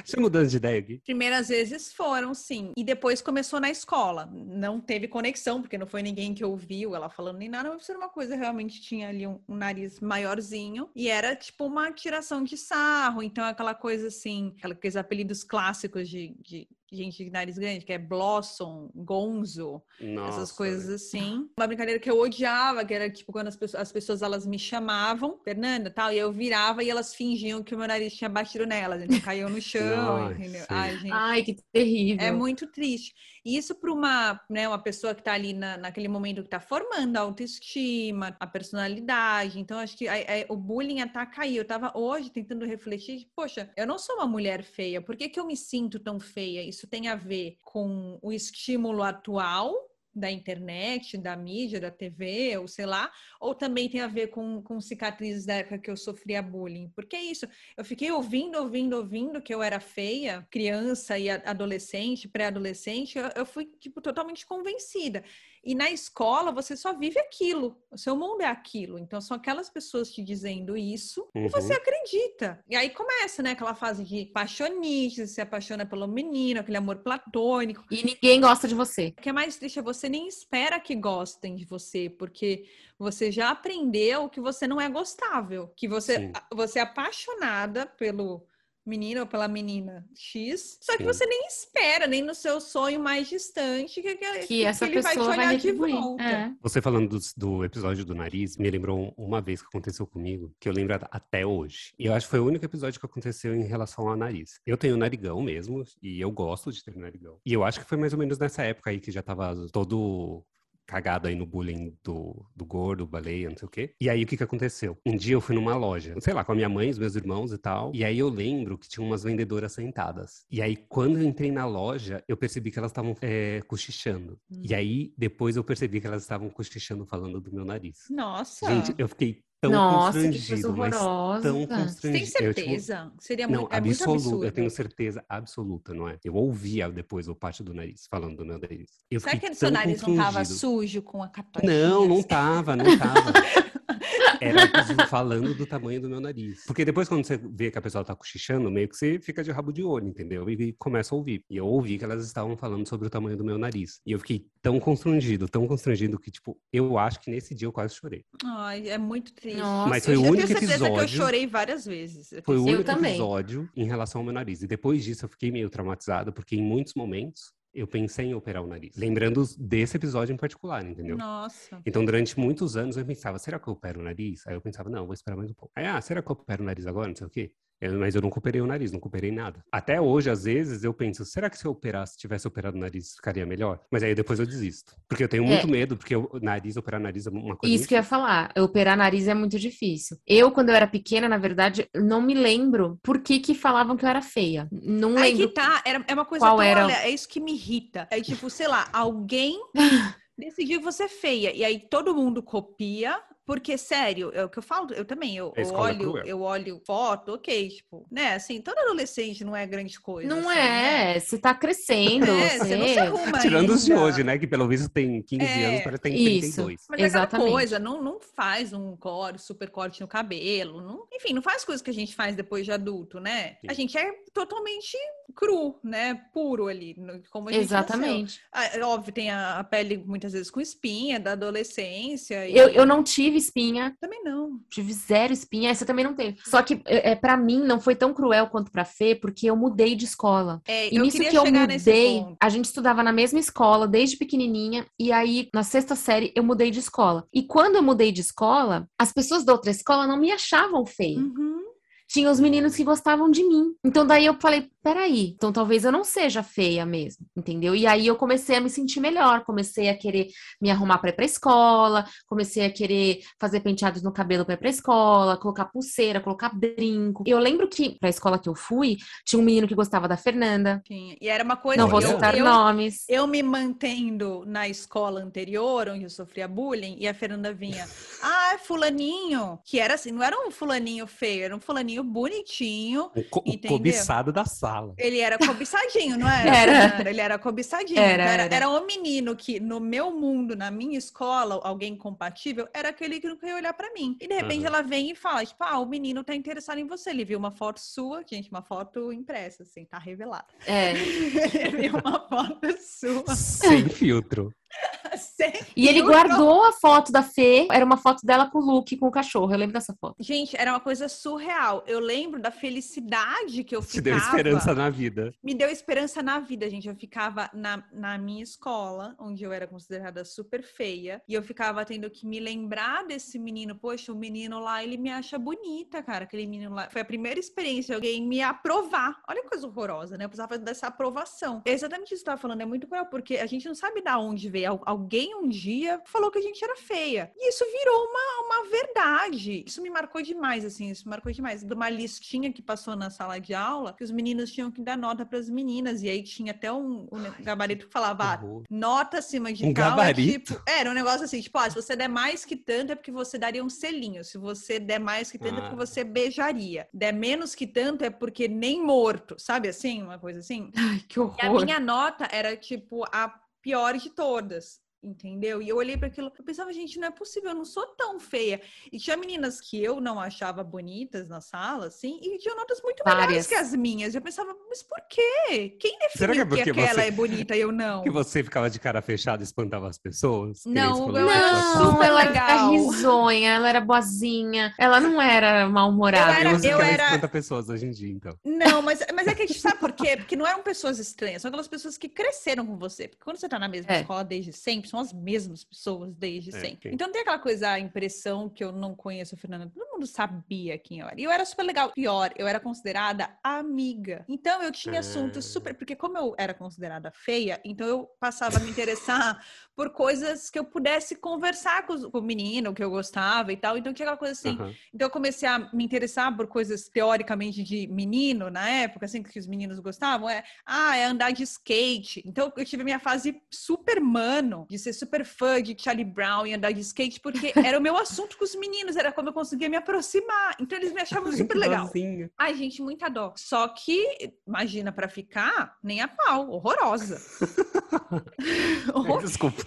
Você mudando de ideia aqui? Primeiras vezes foram, sim. E depois começou na escola. Não teve conexão, porque não foi ninguém que ouviu ela falando nem nada, mas era uma coisa realmente tinha ali um, um nariz maiorzinho. E era tipo uma tiração de sarro. Então, aquela coisa assim, aqueles apelidos clássicos de, de gente de nariz grande, que é Blossom, Gonzo, Nossa, essas coisas assim. Uma brincadeira que eu odiava, que era tipo quando as pessoas, as pessoas elas me chamavam, Fernanda, tal, e eu virava e elas fingiam que o meu nariz tinha batido nelas, então caíam no chão, Ai, entendeu? Ai, gente. Ai, que terrível. É muito triste. E isso para uma, né, uma pessoa que está ali na, naquele momento que está formando a autoestima, a personalidade. Então, acho que a- a- o bullying ataca aí. Eu estava hoje tentando refletir, poxa, eu não sou uma mulher feia. Por que, que eu me sinto tão feia? Isso tem a ver com o estímulo atual da internet, da mídia, da TV, ou sei lá, ou também tem a ver com, com cicatrizes da época que eu sofria bullying. Porque é isso, eu fiquei ouvindo, ouvindo, ouvindo que eu era feia, criança e adolescente, pré-adolescente, eu, eu fui, tipo, totalmente convencida. E na escola você só vive aquilo, o seu mundo é aquilo. Então são aquelas pessoas te dizendo isso e você Uhum. acredita. E aí começa, né, aquela fase de paixonite, você se apaixona pelo menino, aquele amor platônico. E ninguém gosta de você. O que é mais triste é você nem espera que gostem de você, porque você já aprendeu que você não é gostável, que você, Sim. você é apaixonada pelo menino ou pela menina X, só que Sim. você nem espera, nem no seu sonho mais distante, que, que, Que essa ele vai te pessoa vai, olhar de volta. É. Você falando do, do episódio do nariz, me lembrou uma vez que aconteceu comigo, que eu lembro até hoje. E eu acho que foi o único episódio que aconteceu em relação ao nariz. Eu tenho narigão mesmo, e eu gosto de ter narigão. E eu acho que foi mais ou menos nessa época aí que já tava todo cagado aí no bullying do, do gordo, baleia, não sei o quê. E aí, o que que aconteceu? Um dia eu fui numa loja, sei lá, com a minha mãe, os meus irmãos e tal. E aí eu lembro que tinha umas vendedoras sentadas. E aí, quando eu entrei na loja, eu percebi que elas estavam é, cochichando. E aí, depois eu percebi que elas estavam cochichando falando do meu nariz. Nossa, Gente, eu fiquei tão Nossa, que coisa constrangido, mas horrorosa. tão você tem constrangido. Eu, tipo, certeza? Seria não, muito, é muito absurdo. eu tenho certeza absoluta, não é? Eu ouvia depois o parte do nariz, falando do meu nariz. Eu Será que o seu nariz não tava constrangido. sujo com a catojinha? Não, não tava, não tava. *laughs* *laughs* Era tipo, falando do tamanho do meu nariz. Porque depois, quando você vê que a pessoa tá cochichando, meio que você fica de rabo de olho, entendeu? E começa a ouvir. E eu ouvi que elas estavam falando sobre o tamanho do meu nariz. E eu fiquei tão constrangido, tão constrangido, que, tipo, eu acho que nesse dia eu quase chorei. Ai, é muito triste. Nossa, Mas foi eu o único tenho certeza que eu episódio- chorei várias vezes. Eu Foi o único também. episódio em relação ao meu nariz. E depois disso eu fiquei meio traumatizado, porque em muitos momentos eu pensei em operar o nariz. Lembrando desse episódio em particular, entendeu? Nossa. Então, durante muitos anos eu pensava, será que eu opero o nariz? Aí eu pensava, não, vou esperar mais um pouco. Aí, ah, será que eu opero o nariz agora? Não sei o quê. Eu- mas eu nunca operei o nariz, nunca operei nada. Até hoje, às vezes, eu penso, será que se eu operasse, tivesse operado o nariz, ficaria melhor? Mas aí depois eu desisto. Porque eu tenho muito medo, porque o nariz, operar nariz é uma coisa É. Isso que eu ia falar. Operar nariz é muito difícil. Eu, quando eu era pequena, na verdade, não me lembro por que que falavam que eu era feia. Não Aí lembro. que tá, era, é uma coisa qual tão, era- olha, é isso que me irrita. É tipo, sei lá, alguém *laughs* decidiu que você é feia e aí todo mundo copia. Porque, sério, é o que eu falo, eu também, eu, A eu é olho, cruel. eu olho foto, ok, tipo, né, assim, todo adolescente não é grande coisa. Não assim, né? é, você tá crescendo. *laughs* É, você não se arruma Tirando os de ainda. hoje, né? Que pelo visto tem 15 É, anos, parece que tem isso. 32. Mas é aquela Exatamente. coisa, não, não faz um corte, super corte no cabelo. Não, enfim, não faz coisas que a gente faz depois de adulto, né? A Sim. gente é totalmente cru, né? Puro ali, como a nasceu. Exatamente. Ah, é óbvio, tem a, a pele muitas vezes com espinha, da adolescência. E... Eu, eu não tive espinha, Também não. tive zero espinha, essa também não teve. Só que é, é, para mim não foi tão cruel quanto pra Fê, porque eu mudei de escola. É, E eu nisso queria que eu mudei, a gente estudava na mesma escola desde pequenininha, e aí na sexta série eu mudei de escola. E quando eu mudei de escola, as pessoas da outra escola não me achavam feia. Uhum. Tinha os meninos que gostavam de mim. Então daí eu falei, peraí, então talvez eu não seja feia mesmo, entendeu? E aí eu comecei a me sentir melhor, comecei a querer me arrumar pra ir pra escola, comecei a querer fazer penteados no cabelo pra ir pra escola, colocar pulseira, colocar brinco. Eu lembro que pra escola que eu fui, tinha um menino que gostava da Fernanda. Tinha. E era uma coisa Não vou eu, citar eu, nomes. eu me mantendo na escola anterior, onde eu sofria bullying, e a Fernanda vinha, ah, fulaninho, que era assim, não era um fulaninho feio, era um fulaninho bonitinho, O, co- o Entendeu? cobiçado da sala. Ele era cobiçadinho, não era? Era. Ele era cobiçadinho. Era, Então, era, era. era um menino que, no meu mundo, na minha escola, alguém compatível, era aquele que não queria olhar pra mim. E de repente Aham. ela vem e fala, tipo, ah, o menino tá interessado em você. Ele viu uma foto sua, gente, uma foto impressa, assim, tá revelada. É. *laughs* Ele viu uma foto sua. Sem filtro. *laughs* E ele guardou a foto da Fê, era uma foto dela com o Luke, com o cachorro. Eu lembro dessa foto. Gente, era uma coisa surreal. Eu lembro da felicidade que eu Te ficava. deu esperança na vida. me deu esperança na vida, gente. Eu ficava na, na minha escola, onde eu era considerada super feia, e eu ficava tendo que me lembrar desse menino. Poxa, o menino lá, ele me acha bonita, cara. Aquele menino lá. Foi a primeira experiência de alguém me aprovar. Olha que coisa horrorosa, né? Eu precisava dessa aprovação. É exatamente isso que você tava falando. É muito cruel, porque a gente não sabe da onde veio. Al- Alguém um dia falou que a gente era feia. E isso virou uma, uma verdade. Isso me marcou demais, assim. Isso me marcou demais. De uma listinha que passou na sala de aula, que os meninos tinham que dar nota para as meninas. E aí tinha até um, um gabarito que falava, ah, Horror. nota acima de Um tal gabarito? é tipo... Era um negócio assim, tipo, ah, se você der mais que tanto é porque você daria um selinho. Se você der mais que tanto é porque Ah. você beijaria. Der menos que tanto é porque nem morto. Sabe assim? Uma coisa assim? *laughs* Ai, que E a horror. minha nota era, tipo, a pior de todas. Entendeu? E eu olhei para aquilo, eu pensava, gente, não é possível, eu não sou tão feia. E tinha meninas que eu não achava bonitas na sala, assim, e tinham notas muito melhores Várias. que as minhas. Eu pensava, mas por quê? Quem que é definiu que, porque aquela você- é bonita e eu não? Que você ficava de cara fechada e espantava as pessoas? Não, eu era Não, cara? super ela legal. era risonha, ela era boazinha, ela não era mal-humorada. Eu era- Eu que ela era- espanta pessoas hoje em dia, então. Não, mas, mas é que a gente sabe por quê? Porque não eram pessoas estranhas, são aquelas pessoas que cresceram com você. Porque quando você tá na mesma É. escola desde sempre, são as mesmas pessoas desde É, sempre. sim. Então tem aquela coisa, a impressão que eu não conheço a Fernanda. Todo mundo sabia quem eu era. E eu era super legal. Pior, eu era considerada amiga. Então eu tinha assuntos Ah. super. Porque como eu era considerada feia, então eu passava a me interessar por coisas que eu pudesse conversar com, o menino que eu gostava e tal. Então tinha aquela coisa assim. Aham. Então eu comecei a me interessar por coisas teoricamente de menino na época, assim, que os meninos gostavam, é, ah, é andar de skate. Então eu tive minha fase super mano, de ser super fã de Charlie Brown e andar de skate, porque *laughs* era o meu assunto com os meninos, era como eu conseguia me aproximar. Então eles me achavam super *laughs* legal. Ai, gente, muita dó. Só que, imagina, pra ficar, nem a pau, horrorosa. *laughs* Horror- Desculpa.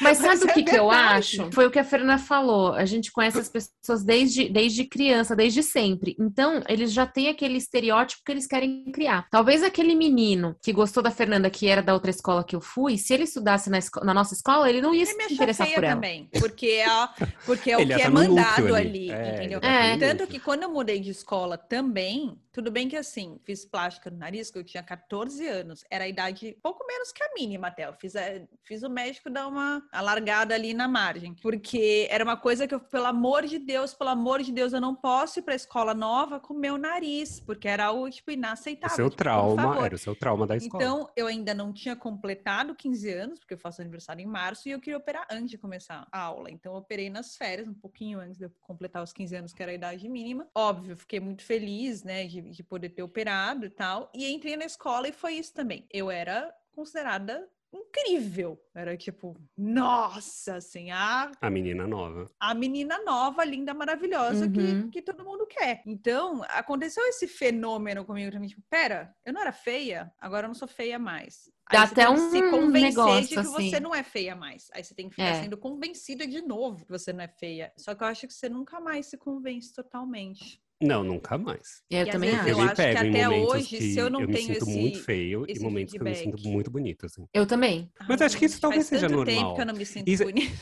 Mas *laughs* Mas sabe o é que, que eu acho? Foi o que a Fernanda falou. A gente conhece as pessoas desde, desde criança, desde sempre. Então, eles já têm aquele estereótipo que eles querem criar. Talvez aquele menino que gostou da Fernanda, que era da outra escola que eu fui, se ele estudasse na, esco- na nossa escola, ele não ia se interessar por ela. também, porque é, porque é *laughs* o que é mandado ali. ali, É, entendeu? no Tanto que quando eu mudei de escola também, tudo bem que assim, fiz plástica no nariz, que eu tinha 14 anos, era a idade pouco menos que a mínima até. Eu fiz, a- fiz o médico dar uma a largada ali na margem. Porque era uma coisa que eu, pelo amor de Deus, pelo amor de Deus, eu não posso ir pra escola nova com meu nariz, porque era algo, tipo, O inaceitável. seu tipo, trauma era o seu trauma da escola. Então, eu ainda não tinha completado 15 anos, porque eu faço aniversário em março, e eu queria operar antes de começar a aula. Então, eu operei nas férias, um pouquinho antes de eu completar os 15 anos, que era a idade mínima. Óbvio, fiquei muito feliz, né, de, de poder ter operado e tal. E entrei na escola e foi isso também. Eu era considerada incrível. Era tipo, nossa, assim, a A menina nova. a menina nova, linda, maravilhosa Uhum. que, que todo mundo quer. Então, aconteceu esse fenômeno comigo também, tipo, pera, eu não era feia, agora eu não sou feia mais. Dá você até um se convencer negócio, de que assim. você não é feia mais. Aí você tem que ficar É. sendo convencida de novo que você não é feia. Só que eu acho que você nunca mais se convence totalmente. Não, nunca mais. Eu E também acho. eu me acho que até momentos hoje, que se eu não me tenho sinto esse- muito feio e momentos que eu me feedback. sinto muito bonito, assim. Eu também. Mas Ai, acho que isso gente, talvez faz seja tanto tempo normal. que eu não me sinto Isso- bonita.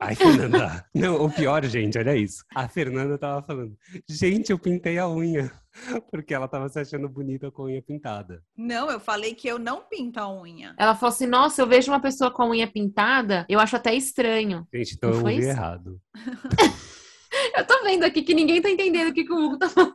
Ai, Fernanda. *laughs* Não, o pior, gente, olha isso. A Fernanda tava falando, gente, eu pintei a unha. *laughs* Porque ela tava se achando bonita com a unha pintada. Não, eu falei que eu não pinto a unha. Ela falou assim: Nossa, eu vejo uma pessoa com a unha pintada, eu acho até estranho. Gente, então Não eu foi ouvi isso? errado. *laughs* *laughs* Eu tô vendo aqui que ninguém tá entendendo o que, que o Hugo tá falando.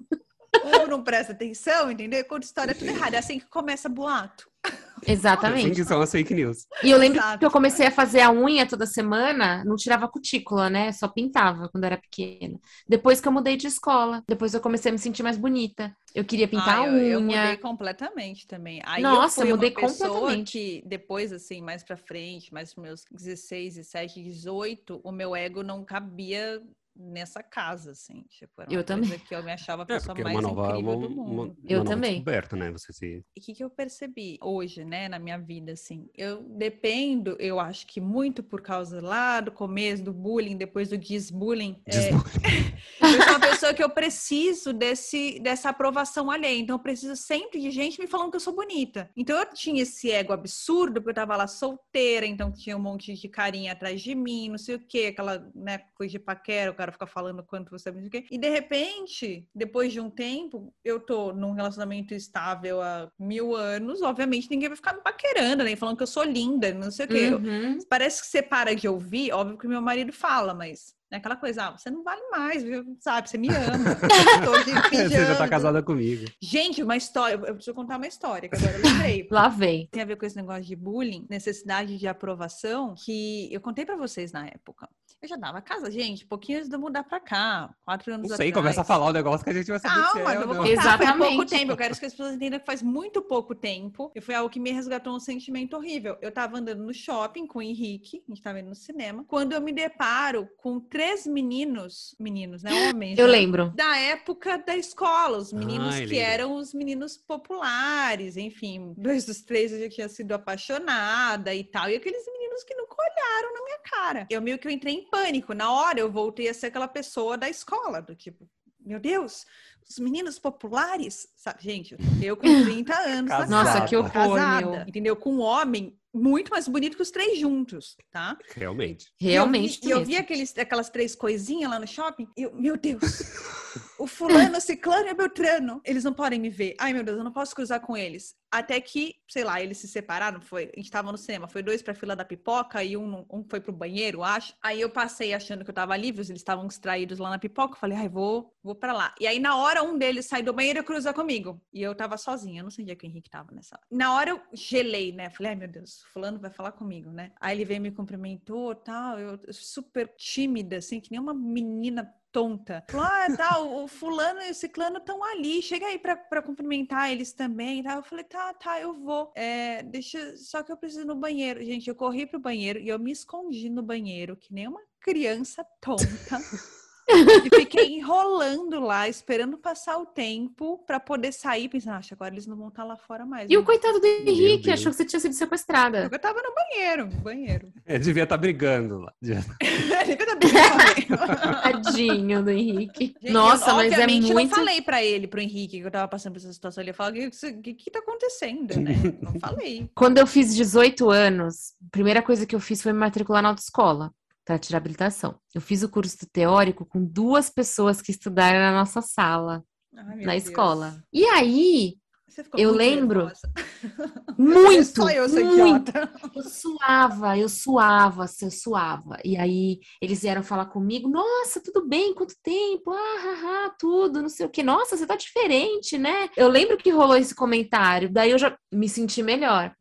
Ou não presta atenção, entendeu? Conta história tudo errado. É assim que começa boato. Assim Exatamente. que são as fake news. E eu lembro Exato. que eu comecei a fazer a unha toda semana, não tirava cutícula, né? Só pintava quando era pequena. Depois que eu mudei de escola, depois eu comecei a me sentir mais bonita. Eu queria pintar Ah, a eu, eu unha. mudei completamente também. Aí Nossa, eu fui mudei completamente. que depois, assim, mais pra frente, mais pros meus 16, 17, 18, o meu ego não cabia nessa casa, assim. Tipo, era uma Eu também. que eu me achava a É, pessoa porque é mais uma nova, incrível uma, do mundo. uma, uma Eu nova também. descoberta, né? Você se... E o que, que eu percebi hoje, né, na minha vida, assim? Eu dependo, eu acho que muito por causa lá do começo do bullying, depois do desbullying. é, *laughs* eu sou uma pessoa que eu preciso desse, dessa aprovação alheia. Então, eu preciso sempre de gente me falando que eu sou bonita. Então, eu tinha esse ego absurdo, porque eu tava lá solteira, então tinha um monte de carinha atrás de mim, não sei o quê, aquela né, coisa de paquera, o cara fica falando quanto você não sei o quê. E, de repente, depois de um tempo, eu tô num relacionamento estável há mil anos, obviamente ninguém vai ficar me paquerando, nem falando que eu sou linda, não sei o quê. Uhum. Parece que você para de ouvir, óbvio que meu marido fala, mas é aquela coisa, ah, você não vale mais, viu? sabe? Você me ama. *laughs* Tô de Você já tá casada comigo. Gente, uma história, eu preciso contar uma história que agora eu lembrei. *laughs* Lá vem. Tem a ver com esse negócio de bullying, necessidade de aprovação, que eu contei pra vocês na época. Eu já dava casa, gente, pouquinho antes de eu mudar pra cá, quatro anos Não sei, atrás. começa a falar o negócio que a gente vai saber se Calma, é eu ou vou contar. Foi pouco Exatamente. tempo. Eu quero que as pessoas entendam que faz muito pouco tempo. E foi algo que me resgatou um sentimento horrível. Eu tava andando no shopping com o Henrique, a gente tava indo no cinema, quando eu me deparo com três meninos, meninos, né? *gasps* Homens. Eu já, lembro. Da época da escola, os meninos Ai, que lembro. eram os meninos populares, enfim. Dois dos três eu já tinha sido apaixonada e tal. E aqueles meninos que nunca olharam na minha cara. Eu meio que eu entrei em pânico. Na hora eu voltei a ser aquela pessoa da escola, do tipo, meu Deus, os meninos populares, sabe, gente, eu com 30 *laughs* anos, Casada. Nossa, que horror, casada, meu. entendeu? Com um homem muito mais bonito que os três juntos, tá? Realmente. Realmente. E eu vi, eu vi aqueles, aquelas três coisinhas lá no shopping, e eu, meu Deus, *laughs* o fulano, ciclano e beltrano, eles não podem me ver. Ai, meu Deus, eu não posso cruzar com eles. Até que, sei lá, eles se separaram, foi, a gente tava no cinema, foi dois pra fila da pipoca e um, um foi pro banheiro, acho. Aí eu passei achando que eu tava livre, eles estavam distraídos lá na pipoca, falei, ai, vou, vou pra lá. E aí, na hora, um deles sai do banheiro e cruza comigo. E eu tava sozinha, eu não sei onde é que o Henrique tava nessa hora. Na hora eu gelei, né? Falei, ai, meu Deus, fulano vai falar comigo, né? Aí ele veio me cumprimentou, tal, eu super tímida, assim, que nem uma menina tonta. Ah, tal, o fulano e o ciclano estão ali, chega aí pra, pra cumprimentar eles também, tá? Eu falei, tá, tá, eu vou. É, deixa, só que eu preciso ir no banheiro. Gente, eu corri pro banheiro e eu me escondi no banheiro, que nem uma criança tonta. *laughs* e fiquei enrolando lá, esperando passar o tempo pra poder sair, pensando, acho agora eles não vão estar lá fora mais. E o né?" coitado do Henrique achou que você tinha sido sequestrada. Eu tava no banheiro, no banheiro. É, devia estar brigando lá. Devia- *laughs* Ele devia tá brincando. Tadinho do Henrique. Gente, Nossa, eu, mas é muito. não falei pra ele, pro Henrique, que eu tava passando por essa situação. Ele ia falar, o que, que, que tá acontecendo, né? *laughs* Não falei. Quando eu fiz 18 anos, a primeira coisa que eu fiz foi me matricular na autoescola para tirar habilitação. Eu fiz o curso teórico com duas pessoas que estudaram na nossa sala, Ai, na Deus. escola. E aí, Você ficou Eu muito lembro. nervosa. *laughs* Muito! Eu sou muito. Eu suava, eu suava, eu suava. E aí eles vieram falar comigo, nossa, tudo bem, quanto tempo? Ah, ah, ah, tudo, não sei o quê. Nossa, você tá diferente, né? Eu lembro que rolou esse comentário, daí eu já me senti melhor.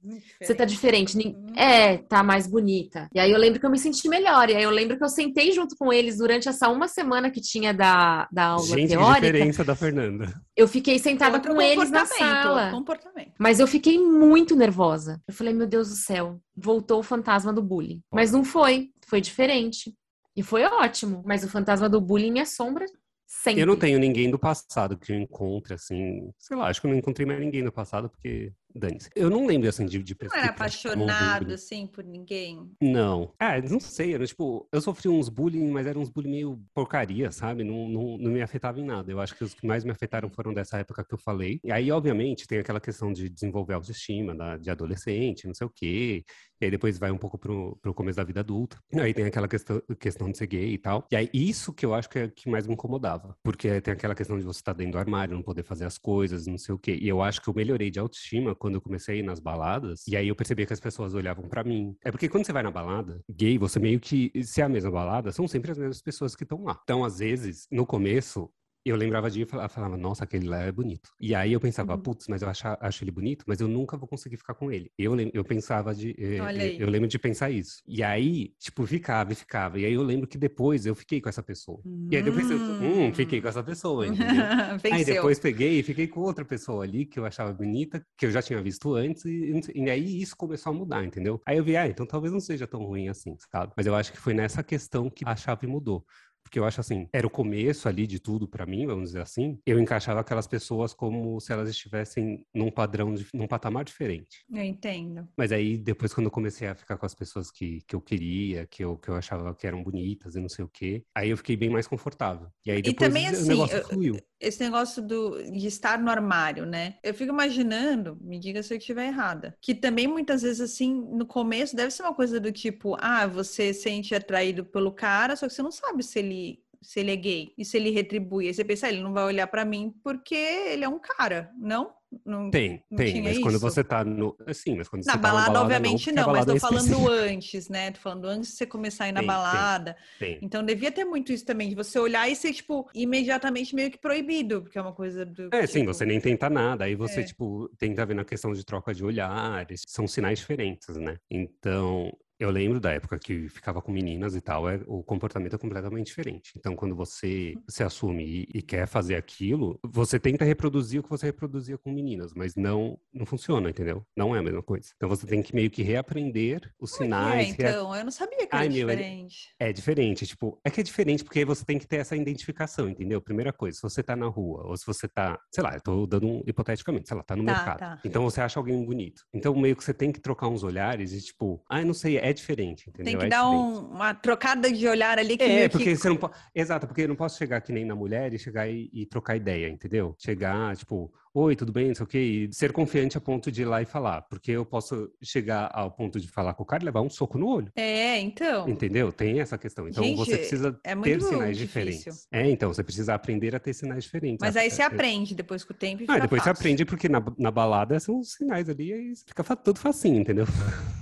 Você tá diferente. Hum. É, tá mais bonita. E aí eu lembro que eu me senti melhor. E aí eu lembro que eu sentei junto com eles durante essa uma semana que tinha da, da aula Gente, que teórica. diferença da Fernanda. Eu fiquei sentada Outro com eles na comportamento, sala. comportamento. Mas eu fiquei muito nervosa. Eu falei, meu Deus do céu, voltou o fantasma do bullying. Mas não foi, foi diferente. E foi ótimo. Mas o fantasma do bullying me assombra sempre. Eu não tenho ninguém do passado que eu encontre, assim. Sei lá, acho que eu não encontrei mais ninguém do passado, porque. Dane-se. Eu não lembro, assim, de, de Não era apaixonado, assim, por ninguém? Não. Ah, não sei. Era, tipo, eu sofri uns bullying, mas eram uns bullying meio porcaria, sabe? Não, não, não me afetava em nada. Eu acho que os que mais me afetaram foram dessa época que eu falei. E aí, obviamente, tem aquela questão de desenvolver autoestima da, de adolescente, não sei o quê. E aí depois vai um pouco pro, pro começo da vida adulta. Aí tem aquela questão, questão de ser gay e tal. E aí isso que eu acho que é que mais me incomodava. Porque tem aquela questão de você estar dentro do armário, não poder fazer as coisas, não sei o quê. E eu acho que eu melhorei de autoestima quando eu comecei nas baladas. E aí eu percebi que as pessoas olhavam pra mim. É porque quando você vai na balada, gay, você meio que, se é a mesma balada, são sempre as mesmas pessoas que estão lá. Então, às vezes, no começo, eu lembrava de ir e falava, nossa, aquele lá é bonito. E aí eu pensava, Uhum. putz, mas eu acho, acho ele bonito, mas eu nunca vou conseguir ficar com ele. Eu, eu pensava de. eh, aí. eu lembro de pensar isso. E aí, tipo, ficava e ficava. E aí eu lembro que depois eu fiquei com essa pessoa. E aí depois eu, hum, fiquei com essa pessoa? *laughs* Aí depois peguei e fiquei com outra pessoa ali que eu achava bonita, que eu já tinha visto antes, e, e aí isso começou a mudar, entendeu? Aí eu vi, ah, então talvez não seja tão ruim assim, sabe? Mas eu acho que foi nessa questão que a chave mudou. Porque eu acho assim, era o começo ali de tudo pra mim, vamos dizer assim. Eu encaixava aquelas pessoas como se elas estivessem num padrão, de, num patamar diferente. Eu entendo. Mas aí, depois, quando eu comecei a ficar com as pessoas que, que eu queria, que eu, que eu achava que eram bonitas e não sei o quê, aí eu fiquei bem mais confortável. E aí E depois também, o assim, negócio eu- fluiu. Esse negócio do, de estar no armário, né? Eu fico imaginando, me diga se eu estiver errada, que também muitas vezes, assim, no começo deve ser uma coisa do tipo, ah, você se sente atraído pelo cara, só que você não sabe se ele, se ele é gay e se ele retribui. Aí você pensa, ah, ele não vai olhar pra mim porque ele é um cara, não? não Tem, não tem, mas quando isso? você tá no. Sim, mas quando Na você tá balada, na balada, obviamente não, a mas tô é falando específica. antes, né? Tô falando antes de você começar a ir na Tem, tem. balada. Tem. Então devia ter muito isso também, de você olhar e ser, tipo, imediatamente meio que proibido, porque é uma coisa do. É, sim, tipo, você nem tenta nada, aí você, É. tipo, tenta ver na questão de troca de olhares, são sinais diferentes, né? Então, eu lembro da época que ficava com meninas e tal, é, o comportamento é completamente diferente. Então, quando você se assume e, e quer fazer aquilo, você tenta reproduzir o que você reproduzia com meninas, mas não, não funciona, entendeu? Não é a mesma coisa. Então, você tem que meio que reaprender os é sinais. é, rea- então, eu não sabia que Ai, era meu, ele- diferente. É diferente, tipo, é que é diferente porque você tem que ter essa identificação, entendeu? Primeira coisa, se você tá na rua, ou se você tá, sei lá, eu tô dando um hipoteticamente, sei lá, tá no Tá, mercado. tá. Então você acha alguém bonito. Então meio que você tem que trocar uns olhares e tipo, ah, não sei, é diferente, entendeu? Tem que é dar um- uma trocada de olhar ali que É, porque que... você não pode. Exato, porque eu não posso chegar que nem na mulher e chegar e, e trocar ideia, entendeu? Chegar, tipo, oi, tudo bem, não sei o quê, e ser confiante a ponto de ir lá e falar. Porque eu posso chegar ao ponto de falar com o cara e levar um soco no olho. É, então. Entendeu? Tem essa questão. Então Gente, você precisa é ter sinais difícil. diferentes. É, então você precisa aprender a ter sinais diferentes. Mas A- aí você é- aprende depois com o tempo e Ah, depois você fácil. aprende porque na, na balada são os sinais ali e fica tudo facinho, entendeu?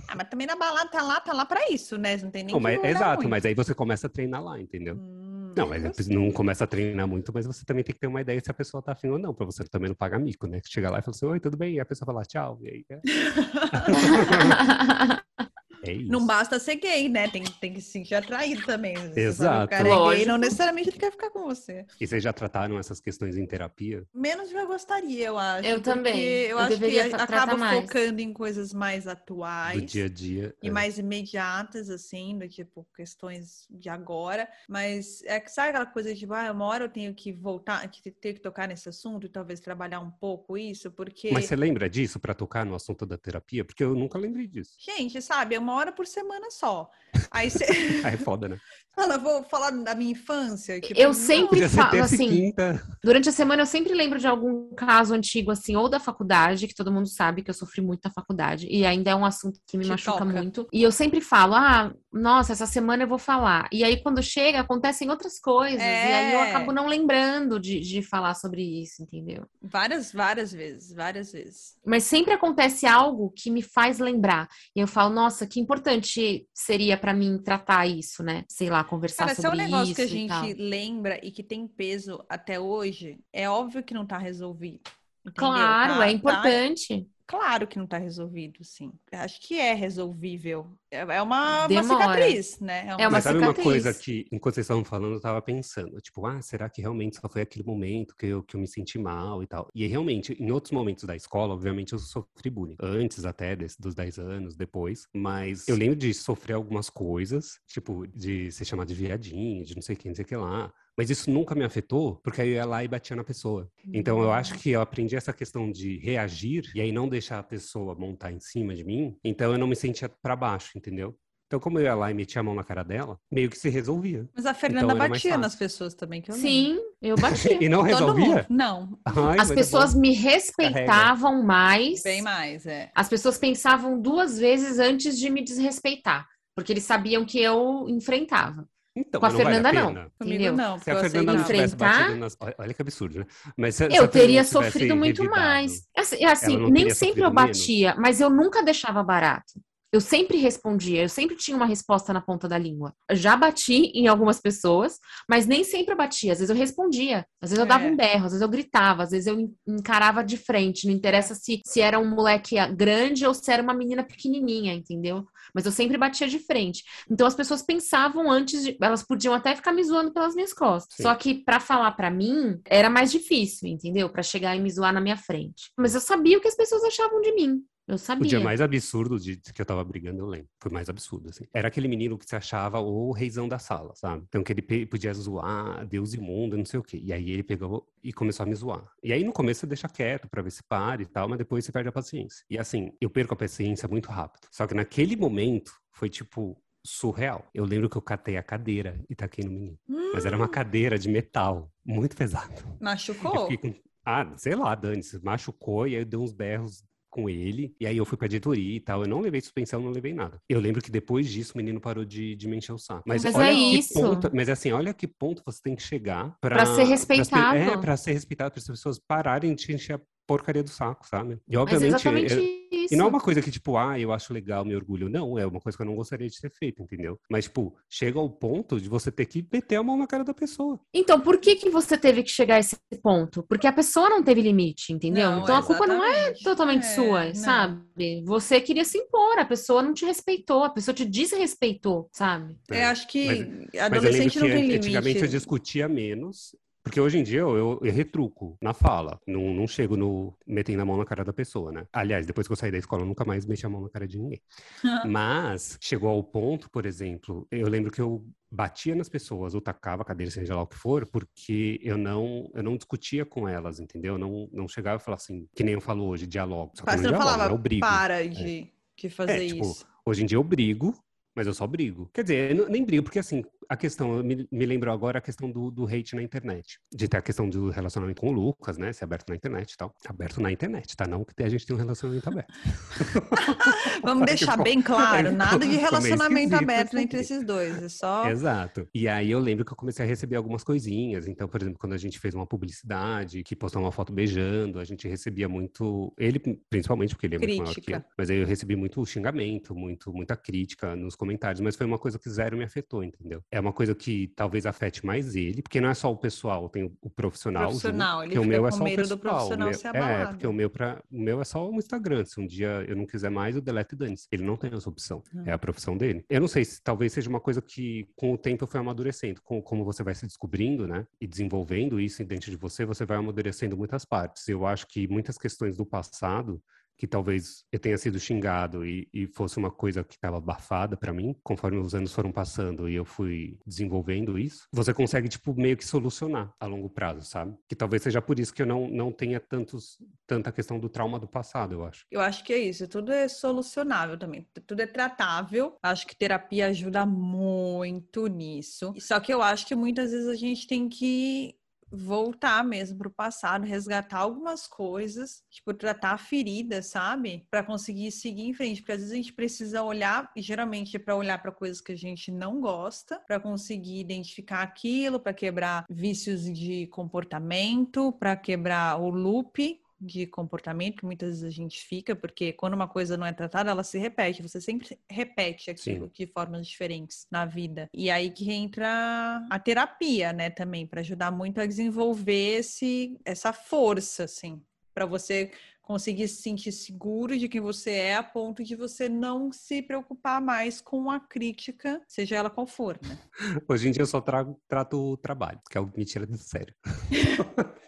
Ah, mas também na balada tá lá, tá lá pra isso, né? Não tem nem Não, mas- exato, muito. mas aí você começa a treinar lá, entendeu? Hum, Não, mas sei. não começa a treinar muito, mas você também tem que ter uma ideia se a pessoa tá afim ou não, pra você também não pagar mico, né? Chega lá e fala assim, oi, tudo bem? E a pessoa fala tchau, e aí é, *laughs* é isso. Não basta ser gay, né? Tem, tem que se sentir atraído também. Exato. O cara é gay, Lógico. não necessariamente ele quer ficar com você. E vocês já trataram essas questões em terapia? Menos eu gostaria, eu acho. Eu também. Eu, Eu acho que acaba mais. focando em coisas mais atuais. Do dia a dia? E é. mais imediatas, assim, do tipo, questões de agora. Mas é que sabe aquela coisa de, tipo, ah, uma hora eu tenho que voltar, que ter que tocar nesse assunto e talvez trabalhar um pouco isso, porque. Mas você lembra disso pra tocar no assunto da terapia? Porque eu nunca lembrei disso. Gente, sabe, é uma hora por semana só. Aí você *laughs* é foda, né? *laughs* fala, vou falar da minha infância. tipo, Eu não, sempre falo assim. quinta. Durante a semana eu sempre lembro de algum caso antigo, assim, ou da faculdade, que todo mundo sabe que eu sofri muito na faculdade, e ainda é um assunto que me Te machuca toca. muito. E eu sempre falo, ah, nossa, essa semana eu vou falar. E aí, quando chega, acontecem outras coisas, e aí eu É. acabo não lembrando de, de falar sobre isso, entendeu? Várias, várias vezes, várias vezes. Mas sempre acontece algo que me faz lembrar. E eu falo, nossa, que importante seria pra mim tratar isso, né? Sei lá, conversar Cara, se é um sobre negócio isso que a gente lembra e que tem peso até hoje, é óbvio que não tá resolvido. entendeu? Claro, Tá- é tá- importante. Claro que não tá resolvido, sim. Acho que é resolvível. É é uma, uma cicatriz, né? É uma Mas sabe uma cicatriz. coisa que, enquanto vocês estavam falando, eu tava pensando, tipo, ah, será que realmente só foi aquele momento que eu, que eu me senti mal e tal? E realmente, em outros momentos da escola, obviamente, eu sofri bullying. Antes até desse, dos 10 anos, depois. Mas eu lembro de sofrer algumas coisas, tipo, de ser chamado de viadinho, de não sei quem, não sei o que lá. Mas isso nunca me afetou, porque aí eu ia lá e batia na pessoa. Então eu acho que eu aprendi essa questão de reagir e aí não deixar a pessoa montar em cima de mim. Então eu não me sentia pra baixo, entendeu? Então, como eu ia lá e metia a mão na cara dela, meio que se resolvia. Mas a Fernanda Então batia nas pessoas também, que eu Sim, eu bati. *laughs* E não lembro. Todo resolvia? mundo. Não, Ai, As é pessoas bom. me respeitavam mais. bem mais, é. As pessoas pensavam duas vezes antes de me desrespeitar, porque eles sabiam que eu enfrentava. Então, Com a não vale Fernanda, não. Comigo não, Se porque a eu Fernanda não Enfrentar? batido nas... Olha- que absurdo, né? Mas se, se a Eu Fernanda teria sofrido muito revidado, mais. Assim, assim, Ela não nem sempre eu sofrido menos? batia, mas eu nunca deixava barato. Eu sempre respondia, eu sempre tinha uma resposta na ponta da língua. Eu já bati em algumas pessoas, mas nem sempre eu batia. Às vezes eu respondia, às vezes eu dava É. um berro, às vezes eu gritava, às vezes eu en- encarava de frente. Não interessa se, se era um moleque grande ou se era uma menina pequenininha, entendeu? Mas eu sempre batia de frente. Então as pessoas pensavam antes de. Elas podiam até ficar me zoando pelas minhas costas. Sim. Só que pra falar pra mim era mais difícil, entendeu? Pra chegar e me zoar na minha frente. Mas eu sabia o que as pessoas achavam de mim. Eu O sabia. dia mais absurdo de de que eu tava brigando, eu lembro. Foi mais absurdo, assim. Era aquele menino que se achava o reizão da sala, sabe? Então que ele podia zoar, Deus imundo, não sei o quê. E aí ele pegou e começou a me zoar. E aí no começo você deixa quieto pra ver se para e tal, mas depois você perde a paciência. E assim, eu perco a paciência muito rápido. Só que naquele momento foi tipo surreal. Eu lembro que eu catei a cadeira e taquei no menino. Mas era uma cadeira de metal, muito pesado. Machucou? com. Ah, sei lá, Dani, se machucou e aí eu dei uns berros com ele. E aí eu fui pra diretoria e tal. Eu não levei suspensão, não levei nada. Eu lembro que depois disso o menino parou de, de me encher o saco. Mas, Mas olha é que isso. ponto. Mas assim, olha que ponto você tem que chegar pra, Pra ser pe- respeitado. é, pra ser respeitado, para as pessoas pararem de te encher a porcaria do saco, sabe? E Mas obviamente. exatamente eu- isso. e não é uma coisa que, tipo, ah, eu acho legal, me orgulho. Não, é uma coisa que eu não gostaria de ter feito, entendeu? Mas, tipo, chega ao ponto de você ter que meter a mão na cara da pessoa. Então, por que, que você teve que chegar a esse ponto? Porque a pessoa não teve limite, entendeu? Não, então a culpa não é totalmente É, sua, não. sabe? Você queria se impor, a pessoa não te respeitou, a pessoa te desrespeitou, sabe? Eu acho que Mas- Mas adolescente que não tem antigamente eu limite. discutia menos. Porque hoje em dia eu, eu, eu retruco na fala. Não, não chego no metendo a mão na cara da pessoa, né? Aliás, depois que eu saí da escola, eu nunca mais meti a mão na cara de ninguém. *laughs* Mas chegou ao ponto, por exemplo, eu lembro que eu batia nas pessoas ou tacava a cadeira, seja lá o que for, porque eu não, eu não discutia com elas, entendeu? Eu não, não chegava e falava assim, que nem eu falo hoje, diálogo. Só que Mas você não dialogo, falava, eu brigo. para de, de fazer É, tipo, isso. Hoje em dia eu brigo, mas eu só brigo. Quer dizer, eu nem brigo, porque assim, a questão, me, me lembro agora a questão do, do hate na internet. De ter a questão do relacionamento com o Lucas, né? Ser aberto na internet e tal. Aberto na internet, tá? Não que a gente tem um relacionamento aberto. *laughs* Vamos *laughs* deixar bem claro, *laughs* nada de relacionamento aberto isso entre esses dois. É só. Exato. E aí eu lembro que eu comecei a receber algumas coisinhas. Então, por exemplo, quando a gente fez uma publicidade, que postou uma foto beijando, a gente recebia muito. Ele, principalmente, porque ele é muito maior que eu. Crítica. Mas aí eu recebi muito xingamento, muito, muita crítica nos comentários. Mas foi uma coisa que zero me afetou, entendeu? É uma coisa que talvez afete mais ele, porque não é só o pessoal, tem o, o profissional. Profissional, junto, ele o meu é só o pessoal. o profissional meu- É, porque o meu, pra, o meu é só um Instagram. Se um dia eu não quiser mais, eu deleto e dane-se. Ele não tem essa opção. É a profissão dele. Eu não sei se talvez seja uma coisa que com o tempo eu fui amadurecendo. Com, como você vai se descobrindo, né? E desenvolvendo isso dentro de você, você vai amadurecendo muitas partes. Eu acho que muitas questões do passado que talvez eu tenha sido xingado e, e fosse uma coisa que estava abafada para mim, conforme os anos foram passando e eu fui desenvolvendo isso, você consegue, tipo, meio que solucionar a longo prazo, sabe? Que talvez seja por isso que eu não, não tenha tantos, tanta questão do trauma do passado, eu acho. Eu acho que é isso, tudo é solucionável também, tudo é tratável. Acho que terapia ajuda muito nisso. Só que eu acho que muitas vezes a gente tem que voltar mesmo pro passado, resgatar algumas coisas, tipo, tratar a ferida, sabe? Para conseguir seguir em frente, porque às vezes a gente precisa olhar, e geralmente é para olhar para coisas que a gente não gosta, para conseguir identificar aquilo, para quebrar vícios de comportamento, para quebrar o loop de comportamento que muitas vezes a gente fica, porque quando uma coisa não é tratada, ela se repete. Você sempre repete aquilo Sim. de formas diferentes na vida. E aí que entra a terapia, né, também, para ajudar muito a desenvolver esse, essa força, assim, para você conseguir se sentir seguro de quem você é, a ponto de você não se preocupar mais com a crítica, seja ela qual for, né? *laughs* Hoje em dia eu só trago, trato o trabalho, que é o que me tira do sério. *laughs*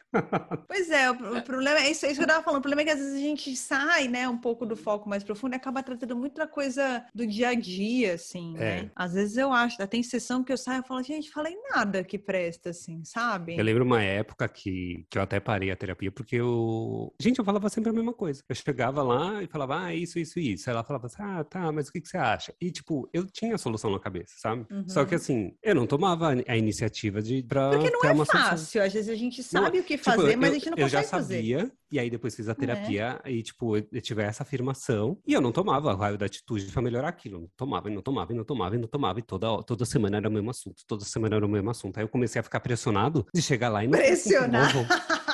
Pois é, o, problema é isso, é isso que eu tava falando. O problema é que às vezes a gente sai, né, um pouco do foco mais profundo e acaba tratando muito da coisa do dia a dia, assim, é. né? Às vezes eu acho, tem sessão que eu saio e falo, gente, falei nada que presta, assim, sabe? Eu lembro uma época que, que eu até parei a terapia porque eu. Gente, eu falava sempre a mesma coisa. Eu chegava lá e falava, ah, isso, isso, isso. Aí ela falava assim, ah, tá, mas o que, que você acha? E, tipo, eu tinha a solução na cabeça, sabe? Uhum. Só que, uhum. assim, eu não tomava a iniciativa de. Pra porque não é fácil. Solução. Às vezes a gente sabe não, o que tipo, fazer, mas eu, a gente não eu já sabia, fazer. e aí depois fiz a terapia é. e, tipo, eu tive essa afirmação e eu não tomava raio da atitude para melhorar aquilo. Não tomava, e não tomava, e não tomava, e não tomava, e toda, toda semana era o mesmo assunto, toda semana era o mesmo assunto. Aí eu comecei a ficar pressionado de chegar lá e não Pressionar. *laughs*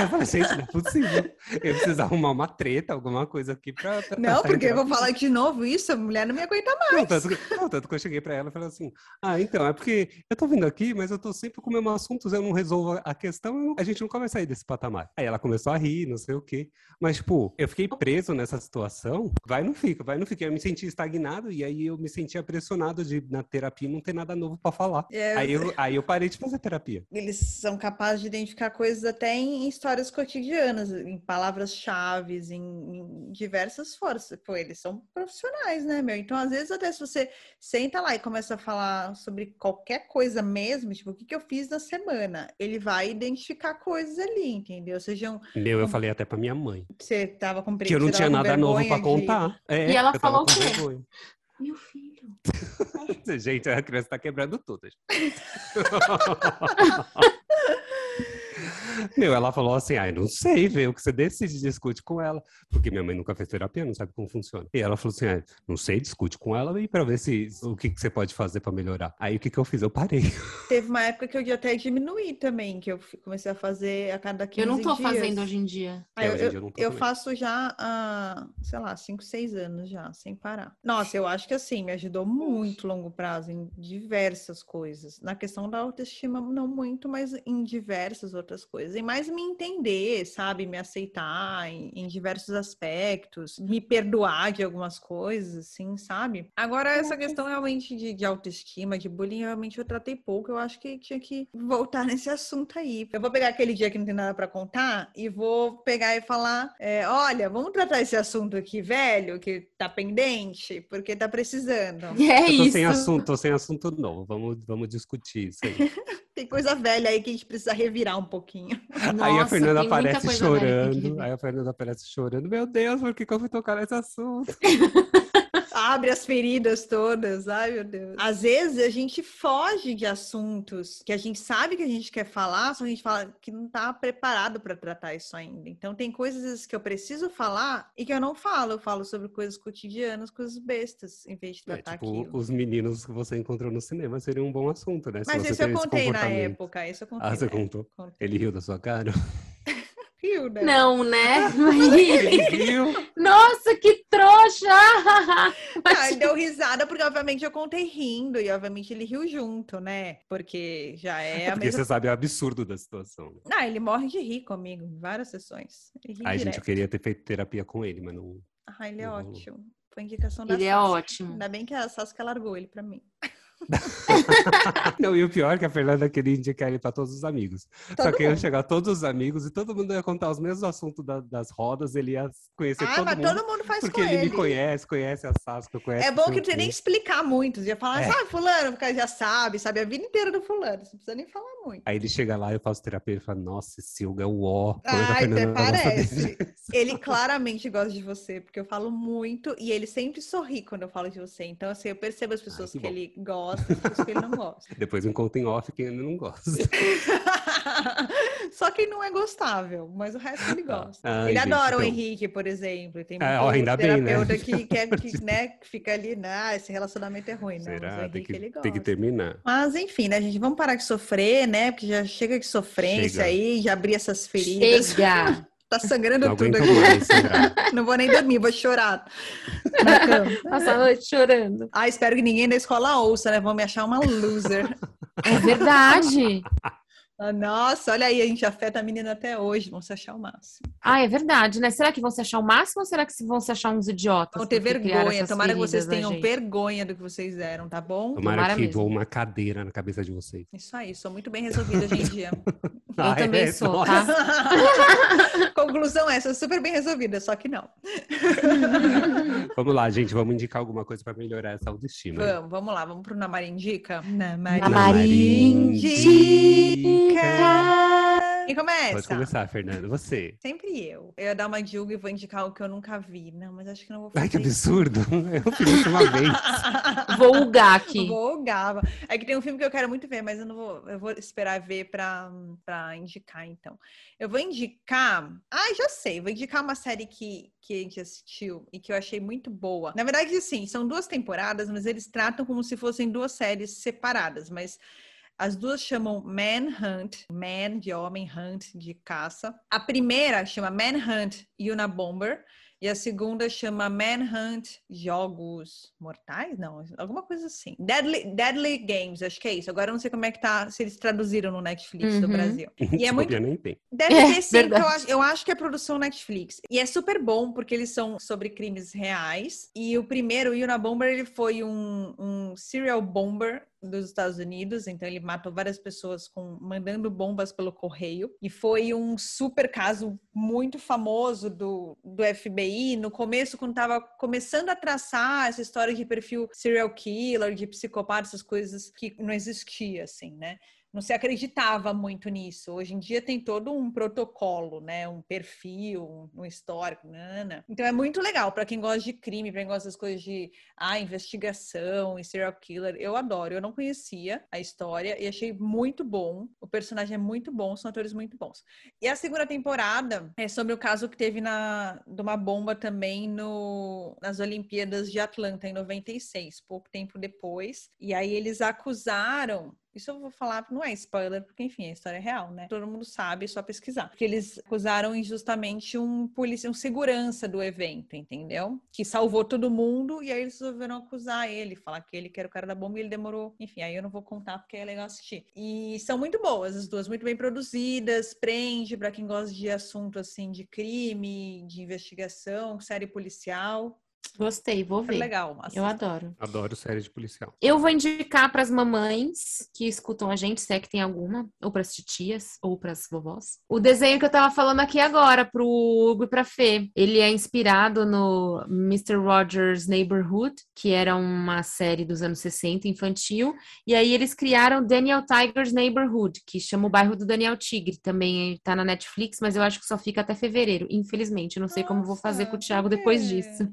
eu falei, gente, não é possível. Eu preciso arrumar uma treta, alguma coisa aqui pra. pra não, porque eu vou falar de novo isso, a mulher não me aguenta mais. Não, tanto, que, não, tanto que eu cheguei pra ela e falei assim: ah, então, é porque eu tô vindo aqui, mas eu tô sempre com o mesmo assunto, eu não resolvo a questão, a gente nunca vai sair desse patamar. Aí ela começou a rir, não sei o quê. Mas, tipo, eu fiquei preso nessa situação, vai não fica, vai não fica. Eu me senti estagnado e aí eu me sentia pressionado de, na terapia, não ter nada novo pra falar. É, aí, eu, aí eu parei de fazer terapia. Eles são capazes de identificar coisas até em histórias cotidianas, em palavras-chave, em, em, diversas forças. Pô, eles são profissionais, né, meu? Então, às vezes, até se você senta lá e começa a falar sobre qualquer coisa mesmo, tipo, o que, que eu fiz na semana, ele vai identificar coisas ali, entendeu? Sejam. Meu, eu falei até pra minha mãe. Você tava com Que eu não tinha nada novo para contar. De... É, e ela falou o quê? Meu filho. *laughs* Gente, a criança tá quebrando tudo. *laughs* Meu, ela falou assim: ai, ah, não sei, vê o que você decide, discute com ela. Porque minha mãe nunca fez terapia, não sabe como funciona. E ela falou assim: ah, não sei, discute com ela e para ver se o que, que você pode fazer para melhorar. Aí o que, que eu fiz? Eu parei. *laughs* Teve uma época que eu até diminuir também, que eu comecei a fazer a cada 15 dias. Eu não tô dias. fazendo hoje em dia. É, eu, eu, eu, eu faço já há, sei lá, 5, 6 anos já, sem parar. Nossa, eu acho que assim, me ajudou muito longo prazo em diversas coisas. Na questão da autoestima, não muito, mas em diversas outras coisas coisas, e mais me entender, sabe? Me aceitar em, em, diversos aspectos, me perdoar de algumas coisas, assim, sabe? Agora, essa questão realmente de, de autoestima, de bullying, realmente eu tratei pouco. Eu acho que tinha que voltar *laughs* nesse assunto aí. Eu vou pegar aquele dia que não tem nada para contar e vou pegar e falar: é, olha, vamos tratar esse assunto aqui, velho, que tá pendente, porque tá precisando. *laughs* É eu tô isso. sem assunto, tô sem assunto novo. Vamos, vamos discutir isso aí. *laughs* tem coisa velha aí que a gente precisa revirar um pouquinho. Nossa, *laughs* aí a Fernanda aparece chorando. Aí a Fernanda aparece chorando. Meu Deus, por que, que eu fui tocar nesse assunto? *laughs* abre as feridas todas. Ai, meu Deus. Às vezes a gente foge de assuntos que a gente sabe que a gente quer falar, só a gente fala que não tá preparado para tratar isso ainda. Então tem coisas que eu preciso falar e que eu não falo. Eu falo sobre coisas cotidianas, coisas bestas, em vez de é, tratar é, tipo, aquilo. Os meninos que você encontrou no cinema seria um bom assunto, né? Mas isso eu contei na época. Isso eu contei. Ah, você contou? Contei. Ele riu da sua cara? Riu, né? Não, né? Ele *laughs* riu. Nossa, que trouxa! Mas... *laughs* Ah, ele deu risada porque, obviamente, eu contei rindo e, obviamente, ele riu junto, né? Porque já é, é porque mesma... você sabe o absurdo da situação. Né? Ah, ele morre de rir comigo em várias sessões. Ai, gente, eu queria ter feito terapia com ele, mas não... Ah, ele é não ótimo. Foi indicação da Ele é ótimo. Ainda bem que a Saskia largou ele pra mim. *laughs* não, e o pior é que a Fernanda queria indicar ele para todos os amigos. Todo Só que ia chegar todos os amigos e todo mundo ia contar os mesmos assuntos da, das rodas, ele ia conhecer ah, todo mas mundo. todo mundo faz porque ele, ele me conhece, conhece a Saskia, conhece É bom que não precisa nem explicar muito. Ia falar, é. sabe, fulano, porque já sabe, sabe a vida inteira do fulano. Você não precisa nem falar muito. Aí ele chega lá, eu faço terapia e fala, nossa, Silga é o ó. Ai, até parece. Ele claramente gosta de você, porque eu falo muito e ele sempre sorri quando eu falo de você. Então, assim, eu percebo as pessoas Ai, que, que ele gosta pessoas que ele não gosta. Depois um conta em off quem ainda não gosta. *laughs* gostável, mas o resto ele gosta. Ai, ele gente, adora o então- Henrique, por exemplo. Tem Ah, muito ó, ainda bem, né? terapeuta que, *laughs* quer que, né, que fica ali, né? Esse relacionamento é ruim, né? Mas o Será? Tem Henrique, que, ele gosta. tem que terminar. Mas enfim, né, gente? Vamos parar de sofrer, né? Porque já chega de sofrência Chega. aí, já abri essas feridas. Chega! *laughs* Tá sangrando Não tudo aqui. *laughs* Não vou nem dormir, vou chorar. na cama. Passa a noite chorando. Ah, espero que ninguém da escola ouça, né? Vão me achar uma loser. É verdade. *laughs* Ah, Nossa, olha aí, a gente afeta a menina até hoje. Vão se achar o máximo. Ah, é verdade, né? Será que vão se achar o máximo ou será que vão se achar uns idiotas? Vão ter vergonha. Tomara que vocês feridas na tenham vergonha do que vocês eram, tá bom? Tomara, Tomara que mesmo. voe uma cadeira na cabeça de vocês. Isso aí, sou muito bem resolvida hoje em dia. *laughs* Eu também sou, nossa. tá? *laughs* Conclusão é, sou super bem resolvida, só que não. *laughs* Vamos lá, gente, vamos indicar alguma coisa para melhorar essa autoestima. Vamos, vamos lá, vamos pro Namari Indica? Namari Indica. Quem começa? Pode começar, Fernando. Você. Sempre eu. Eu ia dar uma dica e vou indicar o que eu nunca vi. Não, mas acho que não vou fazer. Ai, que absurdo. Eu fiz isso uma vez. *laughs* Vou ulgar aqui. Vou gava. É que tem um filme que eu quero muito ver, mas eu não vou. Eu vou esperar ver pra, pra indicar, então. Eu vou indicar. Ai, já sei. Vou indicar uma série que, que a gente assistiu e que eu achei muito boa. Na verdade, assim, são duas temporadas, mas eles tratam como se fossem duas séries separadas, mas. As duas chamam Manhunt, Man de homem, Hunt de caça. A primeira chama Manhunt Unabomber e a segunda chama Manhunt Jogos Mortais? Não, alguma coisa assim. Deadly, Deadly Games, acho que é isso. Agora eu não sei como é que tá, se eles traduziram no Netflix do Uhum. Brasil. *laughs* E é muito- nem tem. Deve É, ter sim, eu acho, eu acho que é produção Netflix. E é super bom, porque eles são sobre crimes reais. E o primeiro, o Unabomber, ele foi um, um serial bomber dos Estados Unidos, então ele matou várias pessoas com mandando bombas pelo correio e foi um super caso muito famoso do, do FBI no começo quando estava começando a traçar essa história de perfil serial killer, de psicopata, essas coisas que não existia assim, né? Não se acreditava muito nisso. Hoje em dia tem todo um protocolo, né? Um perfil, um, histórico, nana. Então é muito legal para quem gosta de crime, para quem gosta das coisas de ah, investigação e serial killer. Eu adoro. Eu não conhecia a história e achei muito bom. O personagem é muito bom, são atores muito bons. E a segunda temporada é sobre o caso que teve na de uma bomba também no nas Olimpíadas de Atlanta em 96, pouco tempo depois. E aí eles acusaram isso eu vou falar, não é spoiler, porque enfim, a história é real, né? Todo mundo sabe, é só pesquisar. Porque eles acusaram injustamente um polícia, um segurança do evento, entendeu? Que salvou todo mundo e aí eles resolveram acusar ele, falar que ele que era o cara da bomba e ele demorou. Enfim, aí eu não vou contar porque é legal assistir. E são muito boas as duas, muito bem produzidas, prende para quem gosta de assunto assim de crime, de investigação, série policial. Gostei, vou ver. legal. Eu assista. adoro. Adoro série de policial. Eu vou indicar para as mamães que escutam a gente, se é que tem alguma, ou para as titias, ou para as vovós. O desenho que eu tava falando aqui agora, pro Hugo e pra Fê. Ele é inspirado no Mr. Rogers' Neighborhood, que era uma série dos anos 60 infantil. E aí eles criaram Daniel Tiger's Neighborhood, que chama o bairro do Daniel Tigre. Também tá na Netflix, mas eu acho que só fica até fevereiro, infelizmente. Eu não sei como eu vou fazer com o Nossa, Thiago depois disso.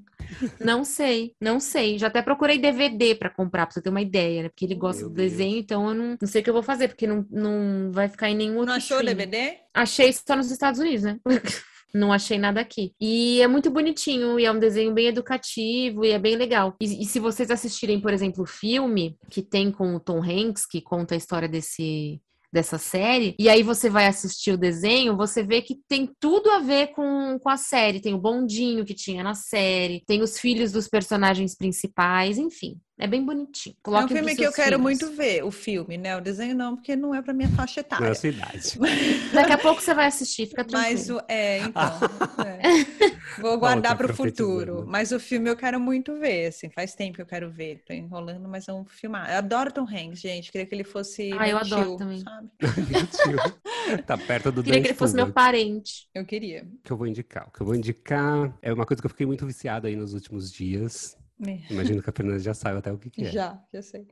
Não sei, não sei. Já até procurei DVD pra comprar, pra você ter uma ideia, né? Porque ele gosta Meu do Deus. desenho, então eu não, não sei o que eu vou fazer, porque não, não vai ficar em nenhum outro Não achou o. DVD? Achei só nos Estados Unidos, né? *laughs* Não achei nada aqui. E é muito bonitinho, e é um desenho bem educativo, e é bem legal. E, e se vocês assistirem, por exemplo, o filme que tem com o Tom Hanks, que conta a história desse dessa série, e aí você vai assistir o desenho, você vê que tem tudo a ver com, com a série. Tem o bondinho que tinha na série, tem os filhos dos personagens principais, enfim. É bem bonitinho. É um filme que eu seus quero filhos. muito ver, o filme, né? O desenho não, porque não é pra minha faixa etária. Na cidade. *laughs* Daqui a pouco você vai assistir, fica tranquilo. Mas o, é, *laughs* então. é. Vou guardar para o futuro. profetizando. Mas o filme eu quero muito ver, assim, faz tempo que eu quero ver. Tô enrolando, mas é um filmar. Eu adoro Tom Hanks, gente. Queria que ele fosse. Ah, eu adoro tio, também. sabe? *laughs* Tá perto do Queria que ele fosse meu parente. Eu queria. O que eu vou indicar? O que eu vou indicar é uma coisa que eu fiquei muito viciado aí nos últimos dias. Me- Imagino que a Fernanda já saiba até o que, que é. Já, já sei.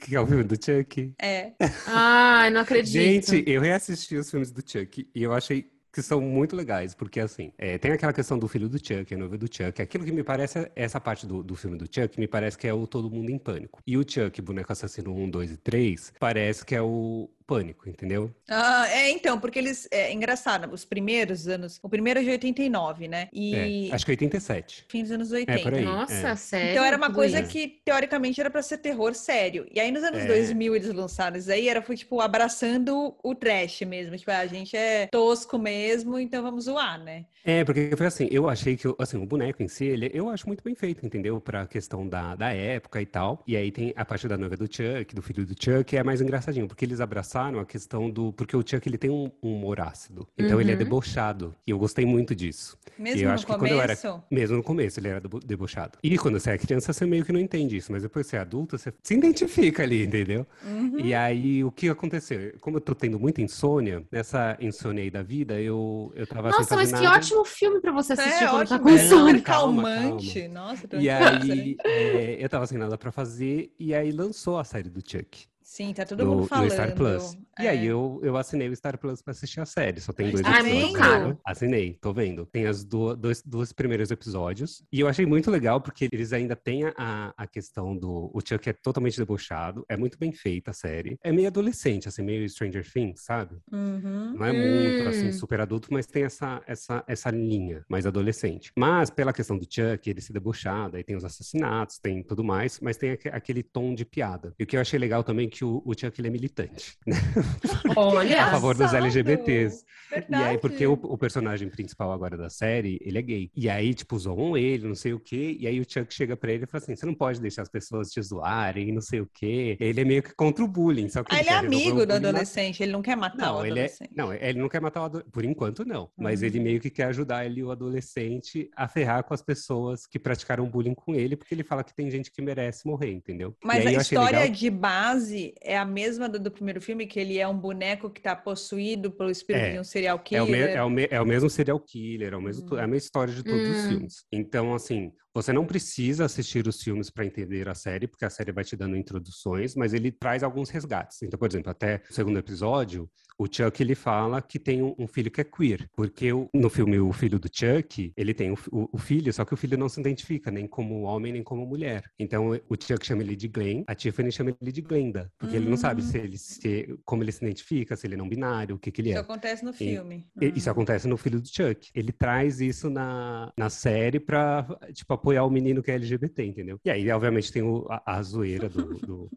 que é o filme do Chuck. É. Ai, não acredito. Gente, eu reassisti os filmes do Chuck e eu achei que são muito legais, porque assim, é, tem aquela questão do filho do Chuck, a noiva do Chuck. Aquilo que me parece, essa parte do, do filme do Chuck, me parece que é o Todo Mundo em Pânico. E o Chuck, boneco assassino 1, 2 e 3, parece que é o pânico, entendeu? Ah, é, então, porque eles. É engraçado, os primeiros anos. O primeiro é de 89, né? E. É, acho que 87. Fim dos anos 80. É, por aí. Nossa, é. sério? Então era uma coisa isso? que, teoricamente, era pra ser terror sério. E aí, nos anos É. 2000, eles lançaram isso aí, era, foi, tipo, abraçando o trash mesmo. Tipo, ah, a gente é tosco mesmo, então vamos zoar, né? É, porque foi assim, eu achei que, assim, o boneco em si, ele, eu acho muito bem feito, entendeu? Pra questão da, da época e tal. E aí tem a parte da noiva do Chuck, do filho do Chuck, é mais engraçadinho, porque eles abraçaram a questão do... Porque o Chuck, ele tem um, um humor ácido. Então ele é Uhum. debochado. E eu gostei muito disso. Mesmo eu no acho que quando eu era- começo. Mesmo no começo, ele era debo- debochado. E quando você é criança, você meio que não entende isso. Mas depois você é adulto, você se identifica ali, entendeu? Uhum. E aí, o que aconteceu? Como eu tô tendo muita insônia, nessa insônia aí da vida, eu, eu tava Nossa, mas que nada. ótimo filme pra você assistir É quando tá com é sono. super Calma, calmante. Nossa, tô E aí, é, eu tava sem nada pra fazer, e aí lançou a série do Chuck. Sim, tá todo no, mundo falando. Star Plus. E É. aí eu, eu assinei o Star Plus pra assistir a série. Só tem dois tá episódios. vendo? ainda. Assinei, tô vendo. Tem as duas, dois, dois primeiros episódios. E eu achei muito legal porque eles ainda têm a, a questão do. O Chuck é totalmente debochado. É muito bem feita a série. É meio adolescente, assim, meio Stranger Things, sabe? Uhum. Não é muito, assim, Hum. super adulto, mas tem essa, essa, essa linha mais adolescente. Mas, pela questão do Chuck, ele se debochado, aí tem os assassinatos, tem tudo mais, mas tem aque- aquele tom de piada. E o que eu achei legal também é que o, o Chuck, ele é militante, né? *laughs* Olha, a favor dos Engraçado. LGBTs. Verdade. E aí, porque o, o personagem principal agora da série, ele é gay. E aí, tipo, zoam ele, não sei o quê. E aí o Chuck chega pra ele e fala assim, você não pode deixar as pessoas te zoarem, não sei o quê. Ele é meio que contra o bullying, só que Ah, ele é resolver o amigo do adolescente, ele não quer matar o não, ele é, adolescente. não, ele não quer matar o adolescente. Por enquanto, não. Mas ele Uhum. meio que quer ajudar ele, o adolescente, a ferrar com as pessoas que praticaram bullying com ele, porque ele fala que tem gente que merece morrer, entendeu? Mas a história legal- de base é a mesma do, do primeiro filme, que ele é um boneco que tá possuído pelo espírito É, de um serial É o, killer. me- é, o me- é o mesmo serial killer, é, o mesmo, tu- é a mesma história de todos os Hum. filmes. Então, assim, você não precisa assistir os filmes para entender a série, porque a série vai te dando introduções, mas ele traz alguns resgates. Então, por exemplo, até o segundo episódio, o Chuck ele fala que tem um, um filho que é queer, porque o- no filme o filho do Chuck ele tem o, fi- o- o filho, só que o filho não se identifica nem como homem nem como mulher. Então o Chuck chama ele de Glenn, a Tiffany chama ele de Glenda, porque ele não sabe Hum. se ele se, como ele se identifica, se ele é não binário, o que que ele Isso é. acontece no filme. E- Isso acontece no filho do Chuck. Ele traz isso na, na série pra, tipo, apoiar o menino que é LGBT, entendeu? E aí, obviamente, tem o- a, a zoeira do- do-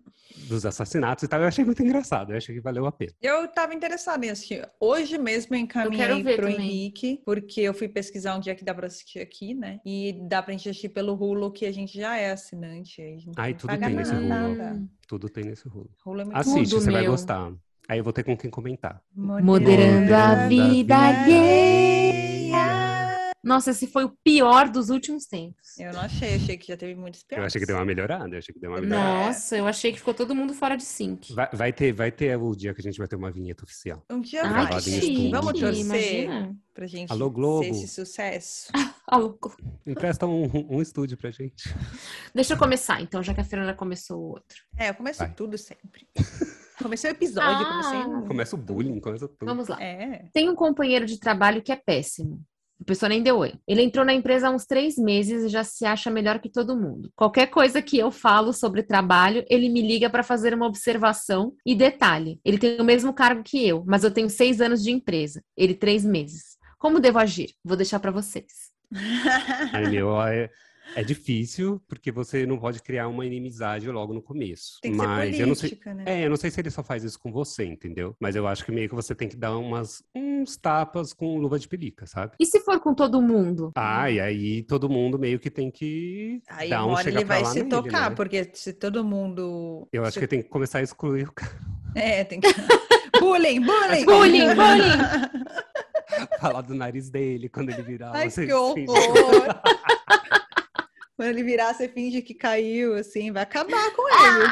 dos assassinatos e tal. Eu achei muito engraçado. Eu achei que valeu a pena. Eu tava interessada em assistir. Hoje mesmo eu encaminhei ver pro também. Henrique, porque eu fui pesquisar um dia que dá pra assistir aqui, né? E dá pra gente assistir pelo Hulu, que a gente já é assinante. aí a gente Ai, não tudo tem nesse Hulu. Tudo tem nesse rolo. Hulu é muito Assiste, Tudo, você vai meu. gostar. Aí eu vou ter com quem comentar. Moderando a vida gay. Nossa, esse foi o pior dos últimos tempos. Eu não achei, achei que já teve muitos Eu piores. achei que deu uma melhorada. Eu achei que deu uma melhorada. Nossa, eu achei que ficou todo mundo fora de sync. Vai, vai ter, vai ter o dia que a gente vai ter uma vinheta oficial. Um dia Ai, vai. Vamos torcer Imagina. pra gente Alô, ter Globo. esse sucesso. *laughs* Alô. Empresta um, um estúdio pra gente. Deixa eu começar, então, já que a Fernanda começou o outro. É, eu começo Vai. tudo sempre. *laughs* Comecei o episódio, Ah. comecei. Começa o bullying, começa tudo. Vamos lá. É. Tem um companheiro de trabalho que é péssimo. A pessoa nem deu oi. Ele entrou na empresa há uns três meses e já se acha melhor que todo mundo. Qualquer coisa que eu falo sobre trabalho, ele me liga para fazer uma observação. E detalhe: ele tem o mesmo cargo que eu, mas eu tenho seis anos de empresa. Ele três meses. Como devo agir? Vou deixar para vocês. *laughs* Ai, meu, é, difícil, porque você não pode criar uma inimizade logo no começo. Tem que Mas ser eu não sei. política, né? É, eu não sei se ele só faz isso com você, entendeu? Mas eu acho que meio que você tem que dar umas, uns tapas com luva de pelica, sabe? E se for com todo mundo? Ah, e aí todo mundo meio que tem que Aí dar uma um hora chega ele vai lá se nele, tocar, né? porque se todo mundo. Eu acho se- que tem que começar a excluir o cara, É, tem que. *laughs* bullying, bullying! Bullying, *laughs* bullying! falar do nariz dele quando ele virar. Ai, você que horror! Quando ele virar, você finge que caiu, assim, vai acabar com ele.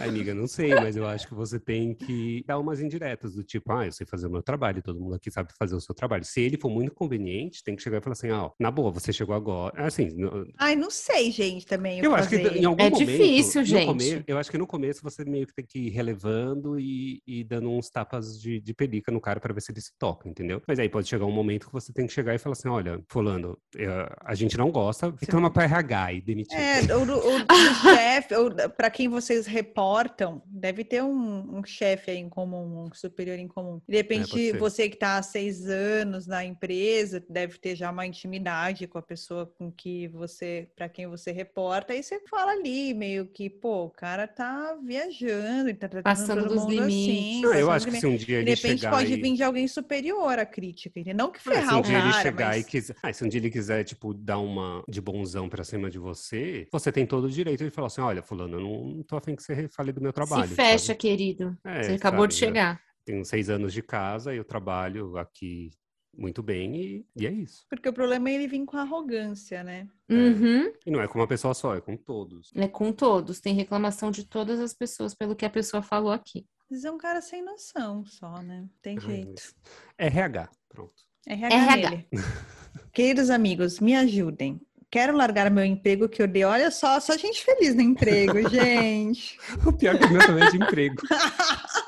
Ai, *laughs* amiga, não sei, mas eu acho que você tem que dar umas indiretas do tipo, ah, eu sei fazer o meu trabalho, todo mundo aqui sabe fazer o seu trabalho. Se ele for muito conveniente, tem que chegar e falar assim, ó, na boa, você chegou agora. Assim, no- Ai, não sei, gente, também. o eu acho que em algum É momento. difícil, no gente. come- eu acho que no começo você meio que tem que ir relevando e, e dando uns tapas de, de pelica no cara para ver se ele se toca, entendeu? Mas aí pode chegar um momento que você tem que chegar e falar assim, olha, fulano, a gente não gosta, reclama para RH e demitir. É, o, *laughs* chefe, para quem vocês reportam, deve ter um, um chefe aí em comum, um superior em comum. De É, repente, ser. você que está há seis anos na empresa, deve ter já uma intimidade com a pessoa com que você, para quem você reporta, e você fala ali, meio que, pô, o cara tá viajando, e tá tratando Passando todo dos mundo limites. assim. Não, eu acho que se um dia de ele repente chegar pode e... vir de alguém superior à crítica, entendeu? Não que Ah, se ferrar um o dia ele cara, chegar mas... e quiser. Ah, se um dia ele quiser, tipo, dar uma de bonzão pra cima de você, você tem todo o direito de falar assim: olha, fulano, eu não, tô afim que você fale do meu trabalho. Se fecha, sabe? querido. É, Você acabou de sabe, já chegar. Tenho seis anos de casa e eu trabalho aqui muito bem e, e é isso. Porque o problema é ele vir com arrogância, né? Uhum. E não é com uma pessoa só, é com todos. É com todos. Tem reclamação de todas as pessoas pelo que a pessoa falou aqui. Mas é um cara sem noção só, né? Tem Ai, jeito. mas- RH, pronto. RH, RH. nele. *laughs* Queridos amigos, me ajudem. Quero largar meu emprego que eu dei. Olha só, só gente feliz no emprego, *laughs* gente. O pior que o meu também é de emprego. *laughs*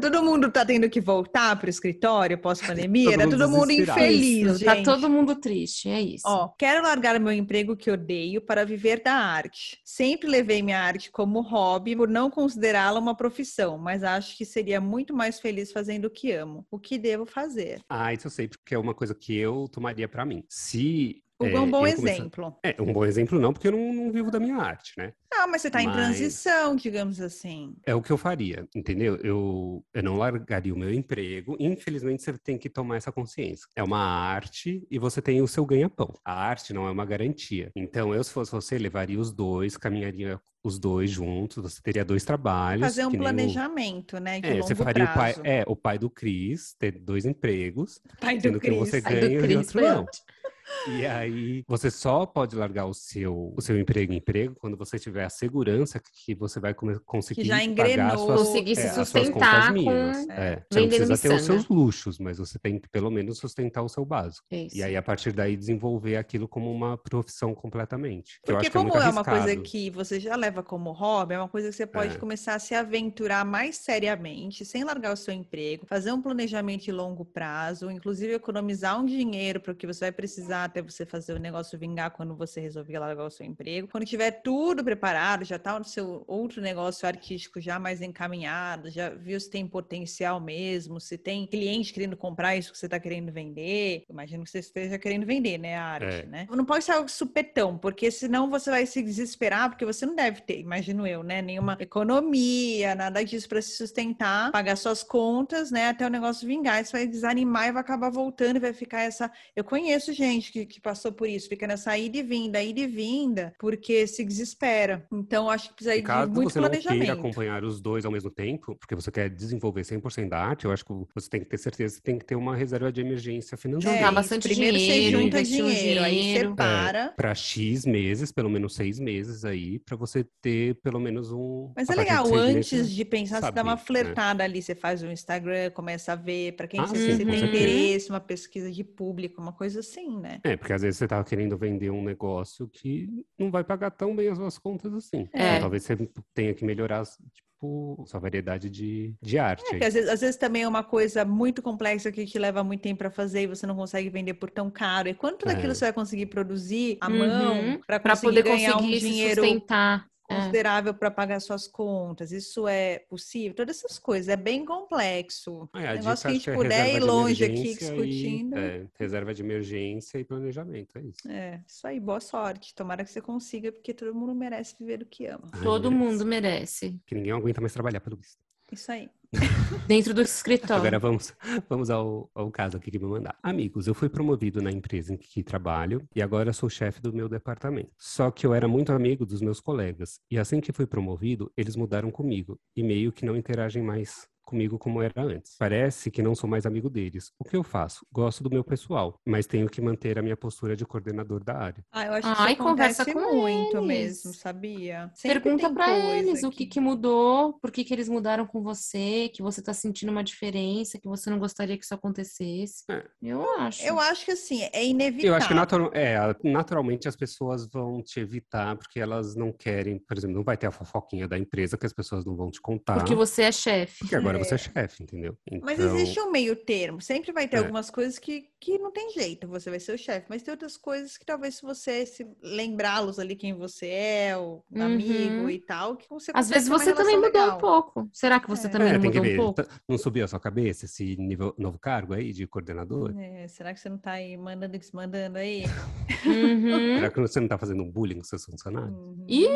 todo mundo tá tendo que voltar pro escritório pós-pandemia. Todo Tá todo mundo infeliz, Isso, gente. Tá todo mundo triste, é isso. Ó, quero largar meu emprego que odeio para viver da arte. Sempre levei minha arte como hobby por não considerá-la uma profissão, mas acho que seria muito mais feliz fazendo o que amo. O que devo fazer? Ah, isso eu sei, porque é uma coisa que eu tomaria pra mim. Se. O é um bom exemplo. É, um bom exemplo não, porque eu não, não vivo da minha arte, né? Não, mas você tá em Mas- transição, digamos assim. É o que eu faria, entendeu? Eu, eu não largaria o meu emprego. Infelizmente, você tem que tomar essa consciência. É uma arte e você tem o seu ganha-pão. A arte não é uma garantia. Então, eu, se fosse você, levaria os dois, caminharia os dois juntos, você teria dois trabalhos. Fazer um que nem o- planejamento, né? De É, longo você faria o pai, prazo. é, o pai do Cris ter dois empregos, Pai sendo que você Pai do ganha e o Cris, outro não. E aí, você só pode largar o seu, o seu emprego em emprego quando você tiver a segurança que você vai conseguir já pagar as engrenou. suas, Conseguir se é, as suas sustentar contas com-. É. É, Você não precisa ter os seus luxos, mas você tem que pelo menos sustentar o seu básico. Isso. E aí, a partir daí, desenvolver aquilo como uma profissão completamente. Que eu Porque que é como muito é uma coisa que você já leva como hobby, é uma coisa que você pode É. começar a se aventurar mais seriamente, sem largar o seu emprego, fazer um planejamento de longo prazo, inclusive economizar um dinheiro para o que você vai precisar até você fazer o negócio vingar quando você resolver largar o seu emprego. Quando tiver tudo preparado, já tá o seu outro negócio artístico já mais encaminhado, já viu se tem potencial mesmo, se tem cliente querendo comprar isso que você está querendo vender. Imagino que você esteja querendo vender, né, a arte, É. né? Não pode ser algo supetão, porque senão você vai se desesperar, porque você não deve ter, imagino eu, né, nenhuma economia, nada disso para se sustentar, pagar suas contas, né, até o negócio vingar. Isso vai desanimar e vai acabar voltando e vai ficar essa. Eu conheço gente que, que passou por isso, fica nessa ida e vinda, ida e vinda, porque se desespera. Então, acho que precisa E ir de caso muito você não queira planejamento. acompanhar os dois ao mesmo tempo, porque você quer desenvolver 100% da arte, eu acho que você tem que ter certeza que tem que ter uma reserva de emergência financeira. Juntar isso. bastante Primeiro você dinheiro, junta investir um dinheiro, aí dinheiro. separa. para X meses, pelo menos seis meses aí, para você ter pelo menos um. Mas é legal, de antes de pensar, você dá uma saber, né? flertada ali, você faz um Instagram, começa a ver para quem Ah, você, sim, você tem interesse, uma pesquisa de público, uma coisa assim, né? É, porque às vezes você tá querendo vender um negócio que não vai pagar tão bem as suas contas assim. É. Então, talvez você tenha que melhorar, tipo, sua variedade de, de arte. É, aí. que às vezes, às vezes também é uma coisa muito complexa que te leva muito tempo para fazer e você não consegue vender por tão caro. E quanto É. daquilo você vai conseguir produzir à Uhum, mão para poder ganhar conseguir um dinheiro sustentar. É. considerável para pagar suas contas? Isso é possível? Todas essas coisas, é bem complexo. É, a negócio que a gente que é puder ir longe aqui discutindo. E, é, reserva de emergência e planejamento, é isso. É, isso aí, boa sorte. Tomara que você consiga, porque todo mundo merece viver o que ama. Todo merece. mundo merece. Que ninguém aguenta mais trabalhar, pelo visto. Isso aí. *laughs* Dentro do escritório. Agora vamos, vamos ao, ao caso aqui que me mandaram. Amigos, eu fui promovido na empresa em que trabalho e agora sou chefe do meu departamento. Só que eu era muito amigo dos meus colegas e assim que fui promovido, eles mudaram comigo e meio que não interagem mais comigo como era antes. Parece que não sou mais amigo deles. O que eu faço? Gosto do meu pessoal, mas tenho que manter a minha postura de coordenador da área. Ah, eu acho que Ai, conversa com muito eles. mesmo, sabia? Sempre Pergunta coisa eles o que, que mudou, por que, que eles mudaram com você, que você tá sentindo uma diferença, que você não gostaria que isso acontecesse. É. Eu acho. Eu acho que assim, é inevitável. Eu acho que natural, é, naturalmente as pessoas vão te evitar porque elas não querem, por exemplo, não vai ter a fofoquinha da empresa que as pessoas não vão te contar. Porque você é chefe. Porque agora agora você é chefe, entendeu? Mas Então, existe um meio termo. Sempre vai ter É. algumas coisas que, que não tem jeito, você vai ser o chefe. Mas tem outras coisas que talvez se você se lembrá-los ali quem você é, o Uhum. amigo e tal, que você Às vezes você também mudou legal. um pouco. Será que você É. também É, mudou um pouco? Tá- Não subiu a sua cabeça esse nível, novo cargo aí de coordenador? É, será que você não tá aí mandando e desmandando aí? Uhum. Será que você não tá fazendo um bullying com seus funcionários? Uhum. Ih,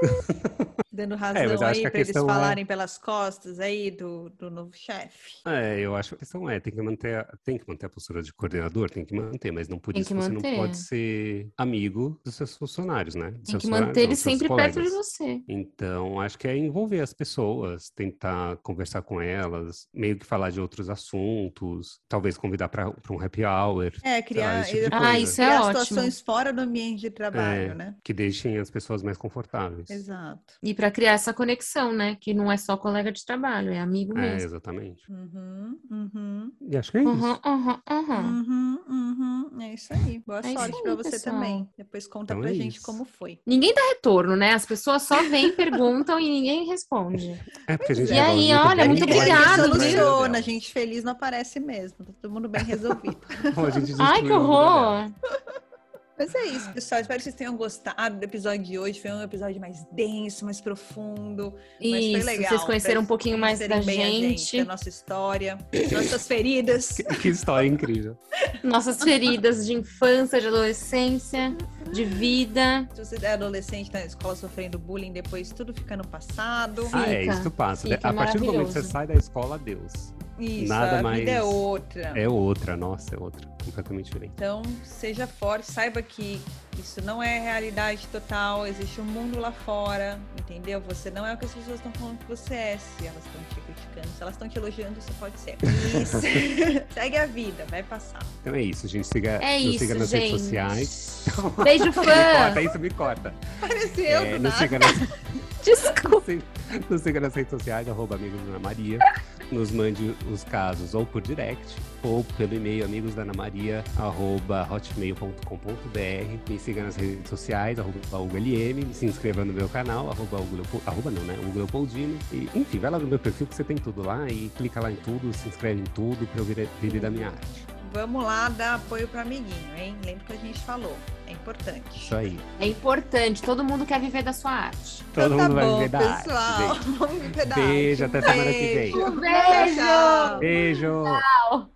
*laughs* Dando É, razão acho aí que a pra eles questão é- falarem pelas costas aí do, do novo chefe. É, eu acho que a questão é, tem que manter a, tem que manter a postura de coordenador, tem que manter, mas não por Tem isso você não pode ser amigo dos seus funcionários, né? Dos tem que manter não, ele dos seus sempre perto de colegas. você. Então, acho que é envolver as pessoas, tentar conversar com elas, meio que falar de outros assuntos, talvez convidar para um happy hour, É, criar, esse tipo Ah, coisa. isso é criar ótimo. situações fora do ambiente de trabalho, É. né? que deixem as pessoas mais confortáveis. Exato. E para criar essa conexão, né? Que não é só colega de trabalho, é amigo É, mesmo. exatamente. Uhum, uhum, E acho que é isso. Uhum, uhum, uhum. uhum, uhum. É isso aí. Boa É sorte pra você pessoal. também. Depois conta Então pra é gente isso. como foi. Ninguém dá retorno, né? As pessoas só vêm, *laughs* perguntam e ninguém responde. É porque a gente E é aí, igual, olha, bem muito obrigado? A gente viu? soluciona, a gente feliz não aparece mesmo. Tá todo mundo bem resolvido. Ou a gente Ai, que horror! Mas é isso, pessoal. Espero que vocês tenham gostado do episódio de hoje. Foi um episódio mais denso, mais profundo. Mas foi Isso, legal. vocês conheceram pra um pouquinho mais da a gente, da nossa história, nossas feridas. Que, que história incrível. nossas feridas de infância, de adolescência, de vida. Se você é adolescente na escola sofrendo bullying, depois tudo fica no passado. Ah, é, Fica, isso passa. né? fica A partir do momento que você sai da escola, Deus. Isso, nada a vida é mais- outra. É outra, nossa, é outra. Completamente diferente. Então, seja forte, saiba que isso não é realidade total, existe um mundo lá fora, entendeu? Você não é o que as pessoas estão falando que você é, se elas estão te criticando, se elas estão te elogiando, você pode ser. Isso. *laughs* Segue a vida, vai passar. Então é isso, gente. Siga, É nos isso, siga nas gente. redes sociais. Beijo, *laughs* Me fã! corta, isso me corta. Pareceu, É, nada. siga nas, *laughs* Desculpa. nos siga nas redes sociais, arroba amigos da Maria. Nos mande os casos ou por direct ou pelo e-mail amigosdanamaria, arroba hotmail.com.br. Me siga nas redes sociais, arroba UGLM. Se inscreva no meu canal, arroba, arroba não, né? E, enfim, vai lá no meu perfil que você tem tudo lá e clica lá em tudo, se inscreve em tudo pra eu viver da minha arte. Vamos lá dar apoio pro amiguinho, hein? Lembra que a gente falou. É importante. Isso aí. É importante, todo mundo quer viver da sua arte. Todo Então tá mundo vai bom, viver da arte, pessoal. gente. *laughs* Vamos viver da Beijo, arte. até semana que vem. Beijo. Um beijo! Tchau. Beijo! Tchau.